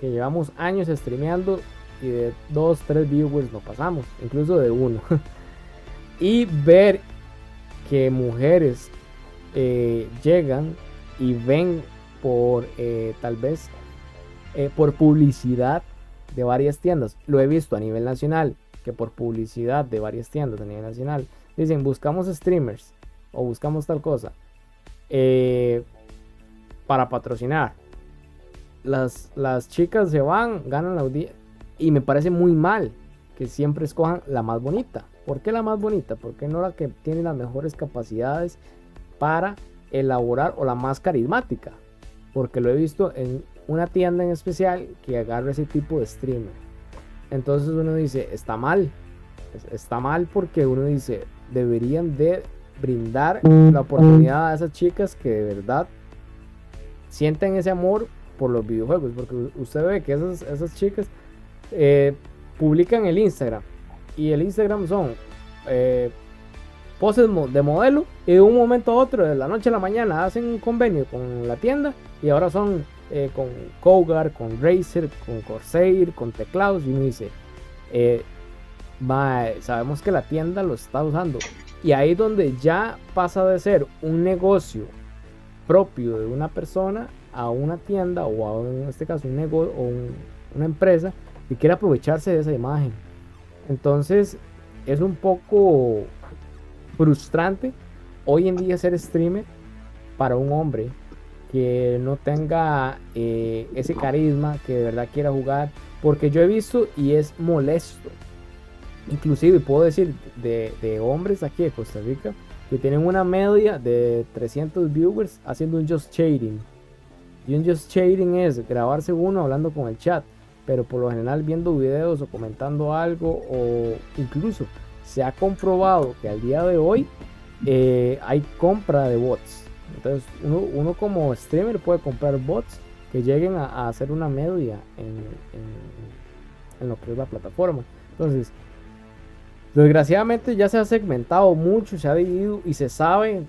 que llevamos años streameando y de dos, tres viewers no pasamos, incluso de uno. y ver que mujeres eh, llegan y ven por eh, tal vez eh, por publicidad de varias tiendas. Lo he visto a nivel nacional, que por publicidad de varias tiendas a nivel nacional dicen buscamos streamers o buscamos tal cosa para patrocinar. Las, las chicas se van, ganan la audiencia y me parece muy mal que siempre escojan la más bonita. ¿Por qué la más bonita? Porque no la que tiene las mejores capacidades para elaborar o la más carismática. Porque lo he visto en una tienda en especial que agarra ese tipo de streamer. Entonces uno dice, está mal. Está mal porque uno dice, deberían de brindar la oportunidad a esas chicas que de verdad sienten ese amor por los videojuegos. Porque usted ve que esas, esas chicas eh, publican el Instagram. Y el Instagram son eh, poses de modelo y de un momento a otro, de la noche a la mañana, hacen un convenio con la tienda y ahora son eh, con Cougar, con Razer, con Corsair, con teclados y uno dice, eh, sabemos que la tienda lo está usando y ahí donde ya pasa de ser un negocio propio de una persona a una tienda o en este caso un negocio o una empresa que quiere aprovecharse de esa imagen. Entonces es un poco frustrante hoy en día ser streamer para un hombre que no tenga eh, ese carisma, que de verdad quiera jugar, porque yo he visto y es molesto. Inclusive puedo decir de, hombres aquí de Costa Rica que tienen una media de 300 viewers haciendo un just chatting. Y un just chatting es grabarse uno hablando con el chat, pero por lo general viendo videos o comentando algo o incluso se ha comprobado que al día de hoy eh, hay compra de bots. Entonces uno, como streamer puede comprar bots que lleguen a, hacer una media en, en, lo que es la plataforma. Entonces, desgraciadamente ya se ha segmentado mucho, se ha dividido y se sabe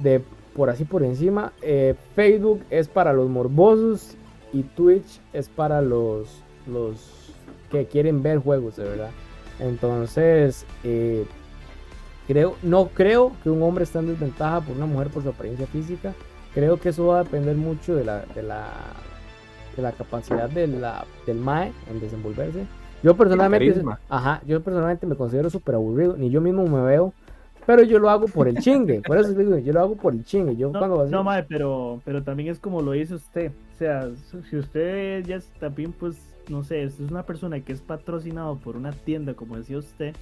de por así por encima. Eh, Facebook es para los morbosos y Twitch es para los, los que quieren ver juegos de verdad. Entonces, eh, creo, no creo que un hombre esté en desventaja por una mujer por su apariencia física. Creo que eso va a depender mucho de la, de la, de la capacidad de la, del MAE en desenvolverse. Yo personalmente, ajá, yo personalmente me considero súper aburrido, ni yo mismo me veo, pero yo lo hago por el chingue, por eso digo, yo lo hago por el chingue. Yo no, cuando no mae, pero, pero también es como lo dice usted, o sea, si usted ya también pues no sé, es una persona que es patrocinado por una tienda, como decía usted,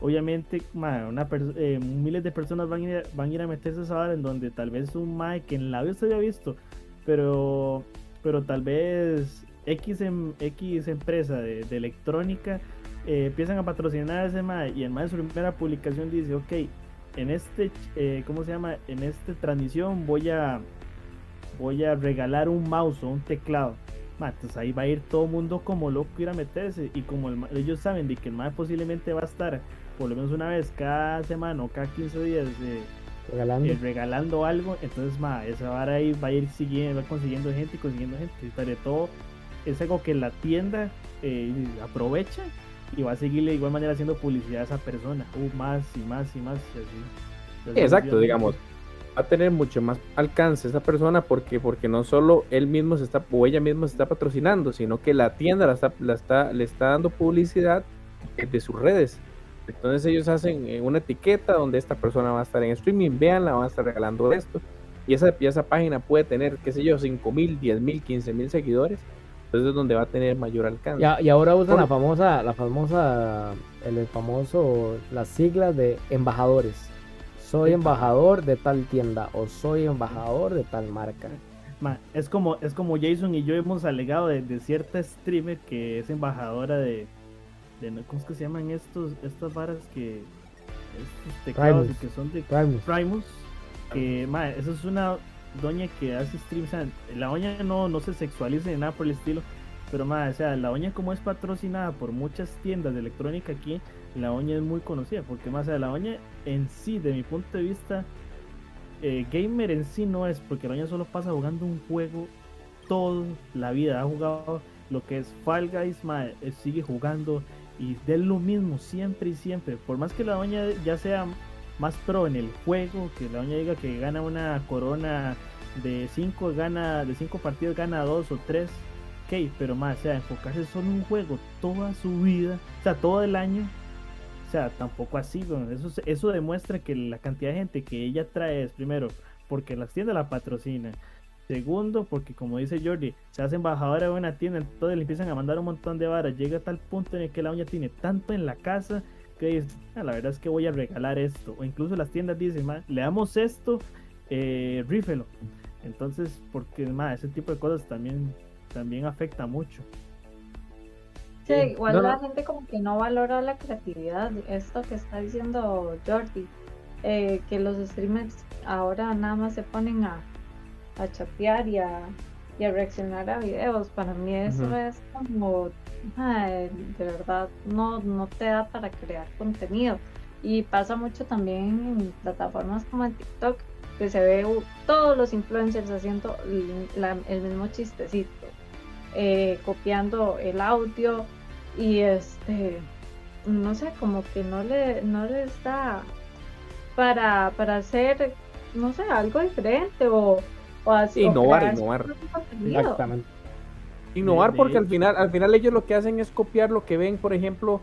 obviamente una eh, miles de personas van a, ir, van a ir a meterse a esa en donde tal vez un Mae que en la vida se había visto, pero, pero tal vez X, em, X empresa de, electrónica eh, empiezan a patrocinar a ese Mae y el Mae en su primera publicación dice, ok, en este, eh, ¿cómo se llama? En esta transmisión voy a, voy a regalar un mouse o un teclado entonces ahí va a ir todo el mundo como loco ir a meterse y como ellos saben de que el MAE posiblemente va a estar por lo menos una vez cada semana o cada 15 días eh, Regalando. eh, regalando algo, entonces ma, esa vara ahí va a ir siguiendo, va consiguiendo gente y consiguiendo gente. Y sobre todo es algo que la tienda eh, aprovecha y va a seguirle de igual manera haciendo publicidad a esa persona. Uh, más y más y más. y así. Así Exacto, digamos, va a tener mucho más alcance esa persona porque porque no solo él mismo se está o ella misma se está patrocinando, sino que la tienda la está, la está, le está dando publicidad de sus redes. Entonces ellos hacen eh, una etiqueta donde esta persona va a estar en streaming, véanla, van a estar regalando esto. Y esa, y esa página puede tener, qué sé yo, 5 mil, 10 mil, 15 mil seguidores. Entonces es donde va a tener mayor alcance. Y, y ahora usan Por- la famosa, la famosa, el famoso, las siglas de embajadores. Soy embajador de tal tienda o soy embajador de tal marca. Ma, es como es como Jason y yo hemos alegado de, de cierta streamer que es embajadora de, de ¿cómo es que se llaman estos estas varas que estos teclados Primus. que son de Primus. Primus que ma, esa es una doña que hace streams o sea, la doña no no se sexualiza ni nada por el estilo pero ma, o sea la doña como es patrocinada por muchas tiendas de electrónica aquí la doña es muy conocida porque más o sea, la doña en sí de mi punto de vista eh, gamer en sí no es, porque Roña solo pasa jugando un juego toda la vida. Ha jugado lo que es Fall Guys, mae, eh, sigue jugando y de lo mismo siempre y siempre. Por más que la doña ya sea más pro en el juego, que la doña diga que gana una corona de 5 gana de cinco partidos gana dos o tres, ok, pero más, o sea, enfocarse solo en un juego toda su vida, o sea, todo el año, o sea, tampoco así, weón. Eso, eso demuestra que la cantidad de gente que ella trae es, primero, porque las tiendas la patrocinan. Segundo, porque como dice Jordi, se hace embajadora de una tienda, entonces le empiezan a mandar un montón de varas. Llega a tal punto en el que la doña tiene tanto en la casa que dice, "Ah, la verdad es que voy a regalar esto. O incluso las tiendas dicen, "Ma, le damos esto, eh, rífelo. Entonces, porque ma, ese tipo de cosas también, también afecta mucho. Sí, igual No, la no. gente como que no valora la creatividad. Esto que está diciendo Jordi, eh, que los streamers ahora nada más se ponen a, a chatear y a, y a reaccionar a videos. Para mí eso es como, ay, de verdad, no, no te da para crear contenido. Y pasa mucho también en plataformas como en TikTok, que se ve uh, todos los influencers haciendo la- el mismo chistecito, eh, copiando el audio y este, no sé, como que no le, no les da para, para hacer, no sé, algo diferente o, o así. Innovar, innovar. Exactamente. Innovar porque al final, al final ellos lo que hacen es copiar lo que ven, por ejemplo,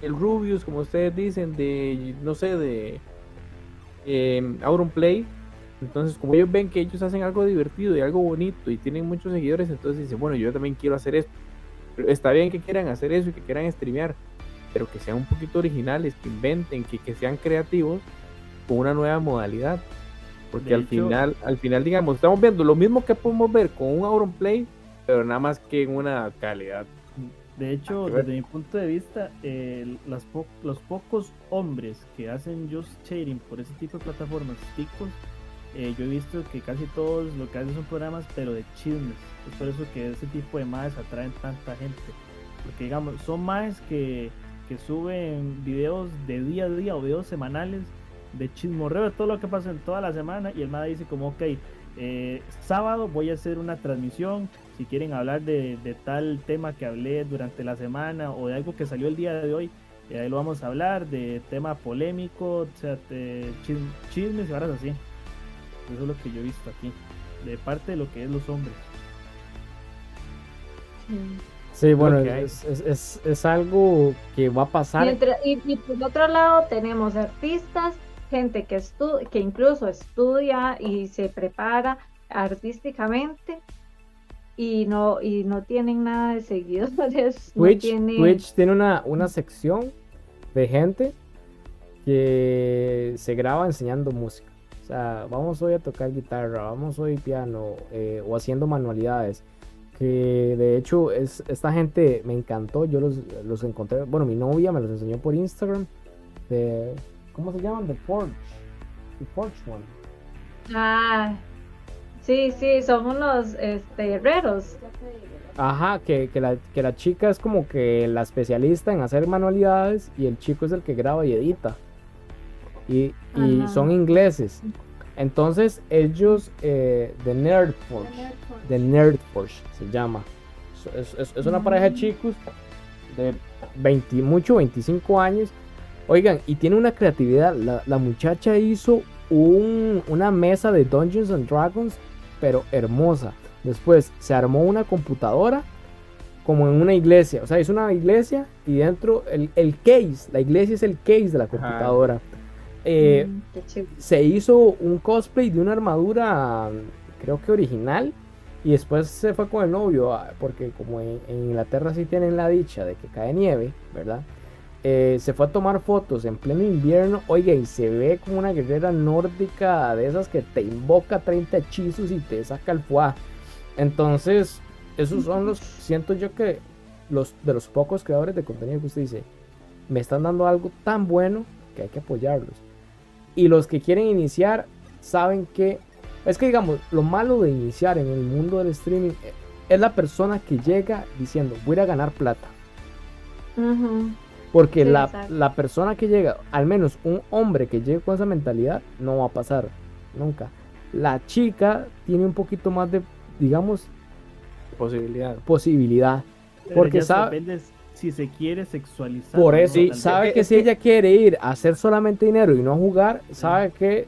el Rubius, como ustedes dicen, de, no sé, de eh, Auronplay. Entonces, como ellos ven que ellos hacen algo divertido y algo bonito y tienen muchos seguidores, entonces dicen, bueno, yo también quiero hacer esto. Está bien que quieran hacer eso y que quieran streamear, pero que sean un poquito originales, que inventen, que, que sean creativos con una nueva modalidad. Porque De al hecho- final, al final, digamos, estamos viendo lo mismo que podemos ver con un Auronplay, pero nada más que en una calidad. De hecho, ver. desde mi punto de vista, el- las po- los pocos hombres que hacen just chatting por ese tipo de plataformas, ticos, eh, yo he visto que casi todos lo que hacen son programas, pero de chismes. Es por eso que ese tipo de maes atraen tanta gente. Porque, digamos, son maes que, que suben videos de día a día o videos semanales de chismorreo de todo lo que pasa en toda la semana. Y el mae dice, como, ok, eh, sábado voy a hacer una transmisión. Si quieren hablar de, de tal tema que hablé durante la semana o de algo que salió el día de hoy, eh, ahí lo vamos a hablar, de tema polémico, sea, de chis- chismes y varas así. Eso es lo que yo he visto aquí, de parte de lo que es los hombres. Sí. Sí, bueno, es, es, es, es algo que va a pasar. Mientras- y, y por otro lado tenemos artistas, gente que, estu que incluso estudia y se prepara artísticamente y no, y no tienen nada de seguidores. no Twitch, tienen- Twitch tiene una, una sección de gente que se graba enseñando música. O sea, vamos hoy a tocar guitarra, vamos hoy piano eh, o haciendo manualidades. Que de hecho es, esta gente me encantó, yo los, los encontré, bueno, mi novia me los enseñó por Instagram. De, ¿Cómo se llaman? The Forge. The Forge One. Ah, Sí, sí, son unos este, herreros. Ajá, que, que, la, que la chica es como que la especialista en hacer manualidades y el chico es el que graba y edita. Y, y son ingleses. Entonces ellos, eh, de Nerdforge, de Nerdforge se llama. Es, es- es una pareja de chicos de 20, mucho 25 años. Oigan, y tiene una creatividad. La, la muchacha hizo un- una mesa de Dungeons and Dragons, pero hermosa. Después se armó una computadora como en una iglesia. O sea, hizo una iglesia y dentro el, el case, la iglesia es el case de la computadora. Eh, Mm, se hizo un cosplay de una armadura, creo que original, y después se fue con el novio, ah, porque como en, en Inglaterra sí tienen la dicha de que cae nieve, ¿verdad? Eh, se fue a tomar fotos en pleno invierno, oiga, y se ve como una guerrera nórdica de esas que te invoca 30 hechizos y te saca el fuá. Entonces, esos son los, siento yo que los de los pocos creadores de contenido que usted dice, me están dando algo tan bueno que hay que apoyarlos. Y los que quieren iniciar saben que es que digamos, lo malo de iniciar en el mundo del streaming eh, es la persona que llega diciendo, voy a ganar plata. Porque Sí, la, la persona que llega, al menos un hombre que llegue con esa mentalidad, no va a pasar nunca. La chica tiene un poquito más de, digamos, Posibilidad. posibilidad. Pero Porque sabe- si se quiere sexualizar. Por no, eso, vez. sabe que Es si que- ella quiere ir a hacer solamente dinero y no a jugar, sabe que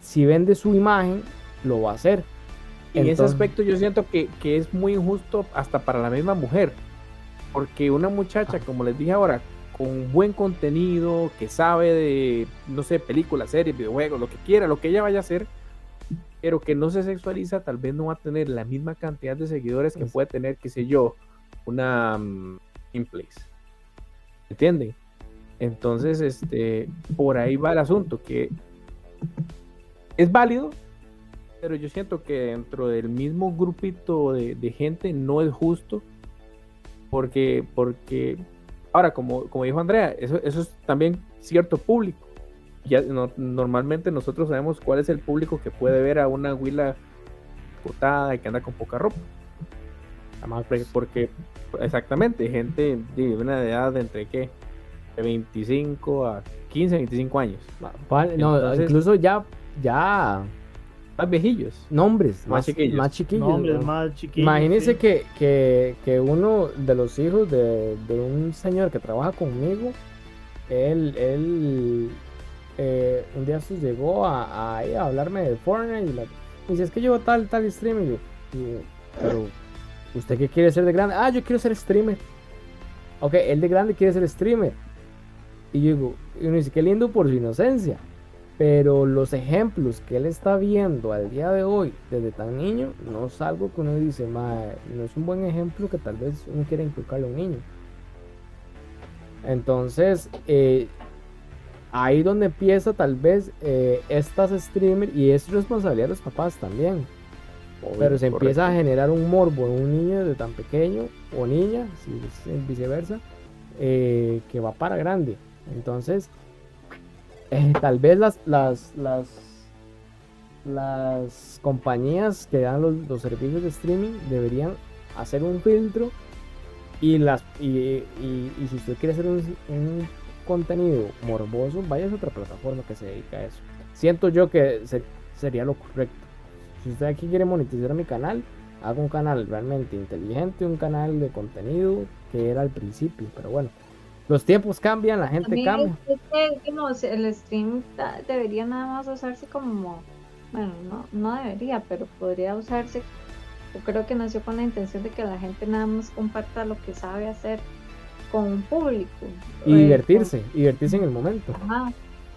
si vende su imagen, lo va a hacer. En ese aspecto yo siento que, que es muy injusto hasta para la misma mujer. Porque una muchacha, como les dije ahora, con buen contenido, que sabe de, no sé, películas, series, videojuegos, lo que quiera, lo que ella vaya a hacer, pero que no se sexualiza, tal vez no va a tener la misma cantidad de seguidores que puede tener, qué sé yo, una Inplace. ¿Entienden? Entonces, este, por ahí va el asunto, que es válido, pero yo siento que dentro del mismo grupito de, gente no es justo, porque, porque ahora, como, como dijo Andrea, eso, eso es también cierto público. Ya no- normalmente nosotros sabemos cuál es el público que puede ver a una huila botada y que anda con poca ropa. Además, Porque, porque, exactamente, gente de una edad de entre qué, de 25 a 15, 25 años, vale, no, incluso ya, ya más viejillos. nombres Más más, chiquillos. más chiquillos. Nombres ¿no? más chiquitos. Imagínense sí. que, que, que uno de los hijos de, de un señor que trabaja conmigo, él, él eh, un día se llegó a, a, hablarme de Fortnite y la, me dice, es que yo tal, tal stream y yo, y- pero ¿usted qué quiere ser de grande? Ah, yo quiero ser streamer. Ok, él de grande quiere ser streamer. Y yo digo, y uno dice, qué lindo por su inocencia. Pero los ejemplos que él está viendo al día de hoy, desde tan niño, no es algo que uno dice, "Mae, no es un buen ejemplo que tal vez uno quiera inculcarle a un niño. Entonces, eh, ahí donde empieza tal vez eh, estas streamers, y es responsabilidad de los papás también. Pero se empieza a generar un morbo en un niño desde tan pequeño, o niña, si es viceversa, eh, que va para grande. Entonces, eh, tal vez las, las, las, las compañías que dan los, los servicios de streaming deberían hacer un filtro y las y, y- y si usted quiere hacer un, un contenido morboso, vaya a otra plataforma que se dedica a eso. Siento yo que se- sería lo correcto. Si usted aquí quiere monetizar mi canal, haga un canal realmente inteligente, un canal de contenido que era al principio, pero bueno, los tiempos cambian, la gente cambia. el stream debería nada más usarse como, bueno, no, no debería, pero podría usarse, yo creo que nació con la intención de que la gente nada más comparta lo que sabe hacer con un público. Y eh, divertirse, divertirse en el momento. ajá,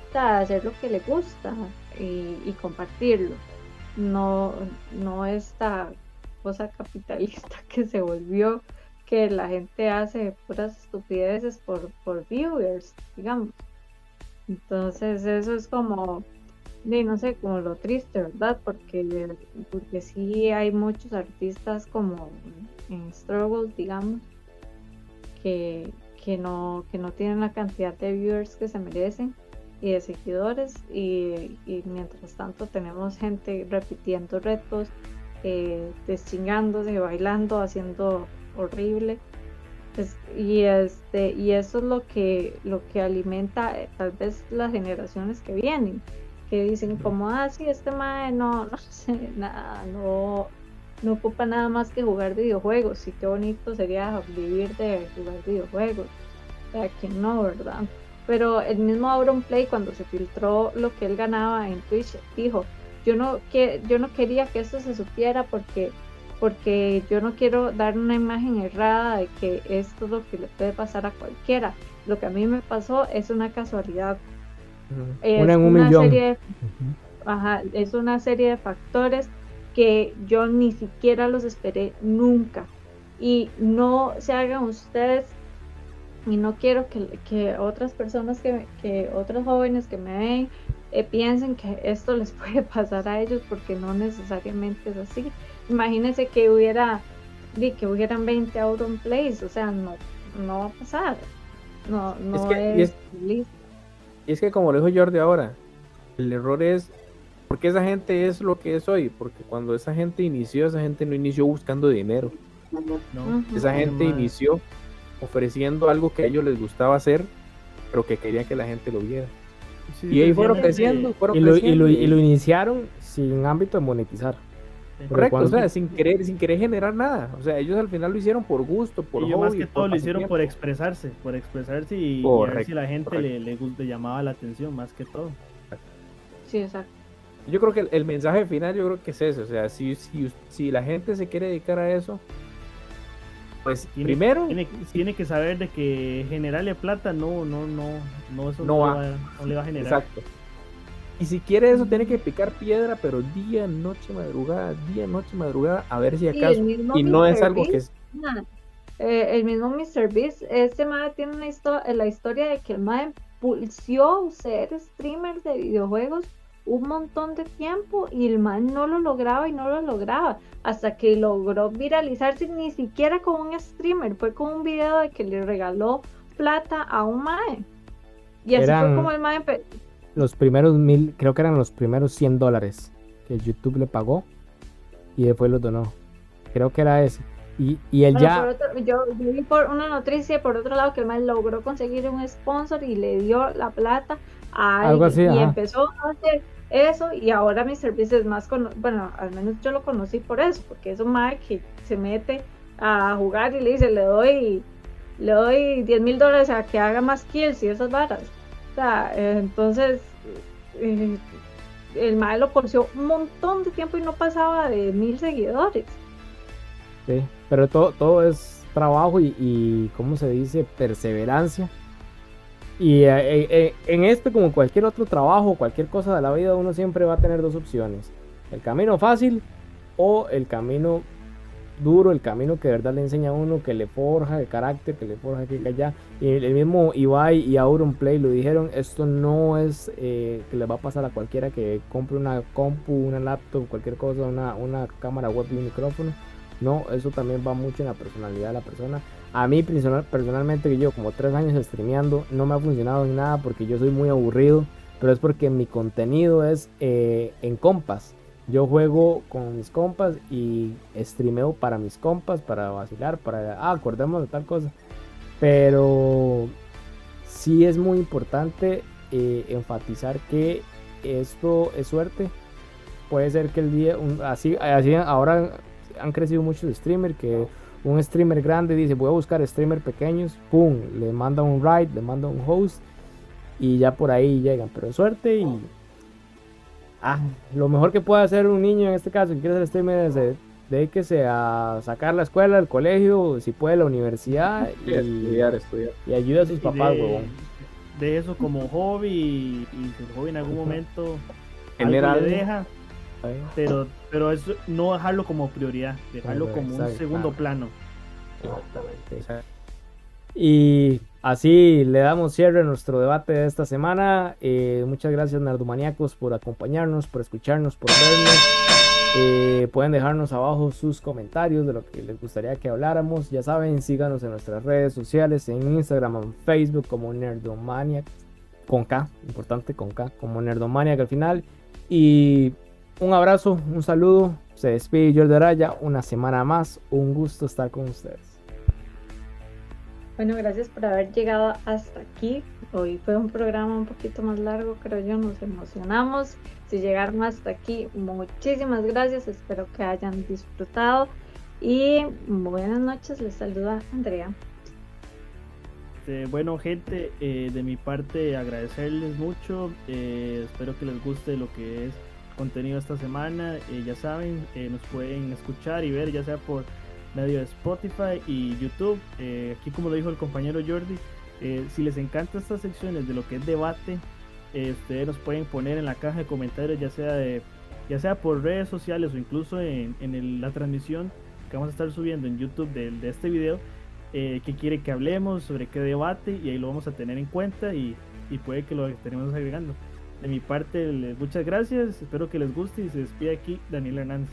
o sea, hacer lo que le gusta y, y compartirlo. No, no esta cosa capitalista que se volvió que la gente hace puras estupideces por, por viewers, digamos. Entonces eso es como, de, no sé, como lo triste, ¿verdad? Porque, porque sí hay muchos artistas como en struggles, digamos, que, que, no, que no tienen la cantidad de viewers que se merecen y de seguidores y, y mientras tanto tenemos gente repitiendo retos, eh, deschingándose, bailando, haciendo horrible. y este y eso es lo que lo que alimenta eh, tal vez las generaciones que vienen que dicen como ah sí este mae no no sé nada no no ocupa nada más que jugar videojuegos y qué bonito sería vivir de jugar videojuegos o que no verdad pero el mismo Auron Play cuando se filtró lo que él ganaba en Twitch dijo yo no que yo no quería que esto se supiera porque porque yo no quiero dar una imagen errada de que esto es lo que le puede pasar a cualquiera. Lo que a mí me pasó es una casualidad. Es una, Serie es una serie de factores que yo ni siquiera los esperé nunca. Y no se hagan ustedes, y no quiero que, que otras personas, que, que otros jóvenes que me ven, eh, piensen que esto les puede pasar a ellos porque no necesariamente es así. Imagínense que hubiera que hubieran 20 Auron Plays, o sea, no, no va a pasar. No, no es, que, es, y es, que como lo dijo Jordi ahora, el error es porque esa gente es lo que es hoy, porque cuando esa gente inició, esa gente no inició buscando dinero. Esa gente inició ofreciendo algo que a ellos les gustaba hacer, pero que querían que la gente lo viera. y ahí fueron creciendo, y, lo, y, lo, y lo iniciaron sin ámbito de monetizar. Correcto, o sea, sin querer, sin querer generar nada. O sea, ellos al final lo hicieron por gusto, por y más que todo lo hicieron por expresarse, por expresarse y, a ver si la gente le, le, llamaba la atención, más que todo. Sí, exacto. Yo creo que el, mensaje final, yo creo que es eso. O sea, si, si, si la gente se quiere dedicar a eso, pues primero tiene, que saber de que generarle plata no, no, no, no, eso no, va, no le va a generar. Exacto. Y si quiere eso, tiene que picar piedra, pero día, noche, madrugada, día, noche, madrugada, a ver si acaso. Y, no es algo que es. Eh, el mismo Mr. Beast, este madre tiene una historia, la historia de que el madre impulsó ser streamer de videojuegos un montón de tiempo y el man no lo lograba y no lo lograba hasta que logró viralizarse ni siquiera con un streamer, fue con un video de que le regaló plata a un mae. Y así fue como el mae los primeros mil, creo que eran los primeros 100 dólares que YouTube le pagó y después los donó. Creo que era ese. Y, y él ya. yo, vi por una noticia, por otro lado, que el man logró conseguir un sponsor y le dio la plata a Algo así, y empezó a hacer eso. Y ahora mi servicio es más. Con, bueno, al menos yo lo conocí por eso, porque es un man que se mete a jugar y le dice: Le doy, le doy 10 mil dólares a que haga más kills y esas varas entonces eh, el mae lo conoció un montón de tiempo y no pasaba de mil seguidores. Sí, pero todo, todo es trabajo y, y ¿cómo se dice? Perseverancia. Y eh, eh, en esto, como cualquier otro trabajo, cualquier cosa de la vida, uno siempre va a tener dos opciones. El camino fácil o el camino duro, el camino que de verdad le enseña a uno, que le forja el carácter, que le forja aquí y allá. Y el mismo Ibai y Auron Play lo dijeron, esto no es eh, que le va a pasar a cualquiera que compre una compu, una laptop, cualquier cosa, una, una cámara web y un micrófono. No, eso también va mucho en la personalidad de la persona. A mí personal, personalmente, que yo como tres años streameando, no me ha funcionado en nada porque yo soy muy aburrido, pero es porque mi contenido es eh, en compas yo juego con mis compas y streameo para mis compas, para vacilar, para, ah, acordemos de tal cosa. Pero sí es muy importante eh, enfatizar que esto es suerte. Puede ser que el día, así, así ahora han crecido muchos streamers que un streamer grande dice voy a buscar streamers pequeños, pum, le manda un ride, le manda un host y ya por ahí llegan. Pero suerte y ah, lo mejor que puede hacer un niño en este caso que quiere ser streamer es de, dedíquese a sacar la escuela, el colegio, si puede la universidad y, estudiar, estudiar. y ayude a sus papás, de, De eso como hobby y, si el hobby en algún momento General, le deja, pero, pero eso, no dejarlo como prioridad, dejarlo como un segundo plano. Exactamente. Y Así le damos cierre a nuestro debate de esta semana. Eh, muchas gracias, Nardumaniacos, por acompañarnos, por escucharnos, por vernos. Eh, pueden dejarnos abajo sus comentarios de lo que les gustaría que habláramos. Ya saben, síganos en nuestras redes sociales, en Instagram, en Facebook como Nerdomaniacs. con K, importante con K, como Nerdomania que al final. Y un abrazo, un saludo. Se despide Jordi Araya una semana más. Un gusto estar con ustedes. Bueno, gracias por haber llegado hasta aquí. Hoy fue un programa un poquito más largo, creo yo, nos emocionamos. Si llegaron hasta aquí, muchísimas gracias, espero que hayan disfrutado y buenas noches, les saluda Andrea. Bueno, gente, eh, de mi parte agradecerles mucho. Eh, espero que les guste lo que es contenido esta semana. Eh, ya saben, nos pueden escuchar y ver ya sea por medio de Spotify y YouTube. aquí como lo dijo el compañero Jordi, si les encantan estas secciones de lo que es debate, ustedes nos pueden poner en la caja de comentarios, ya sea de ya sea por redes sociales o incluso en, la transmisión que vamos a estar subiendo en YouTube de, de este video eh, qué quiere que hablemos, sobre qué debate, y ahí lo vamos a tener en cuenta y, puede que lo estaremos agregando. De mi parte, muchas gracias, espero que les guste y se despide aquí Daniel Hernández.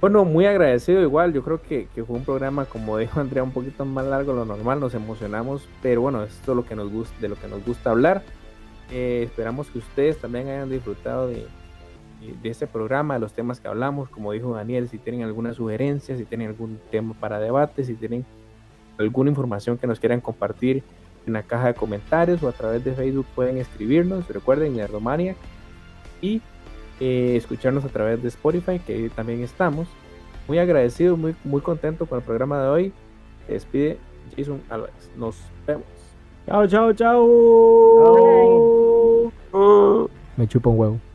Bueno, muy agradecido igual, yo creo que, fue un programa, como dijo Andrea, un poquito más largo de lo normal, nos emocionamos, pero bueno, esto es lo que nos gusta, de lo que nos gusta hablar. Eh, esperamos que ustedes también hayan disfrutado de, de este programa, de los temas que hablamos, como dijo Daniel, si tienen alguna sugerencia, si tienen algún tema para debate, si tienen alguna información que nos quieran compartir en la caja de comentarios o a través de Facebook pueden escribirnos, recuerden Nerdomania y eh, escucharnos a través de Spotify, que también estamos. Muy agradecido, muy, muy contento con el programa de hoy. Se despide Jason Álvarez. Nos vemos. Chao, chao, chao. chao. Me chupa un huevo.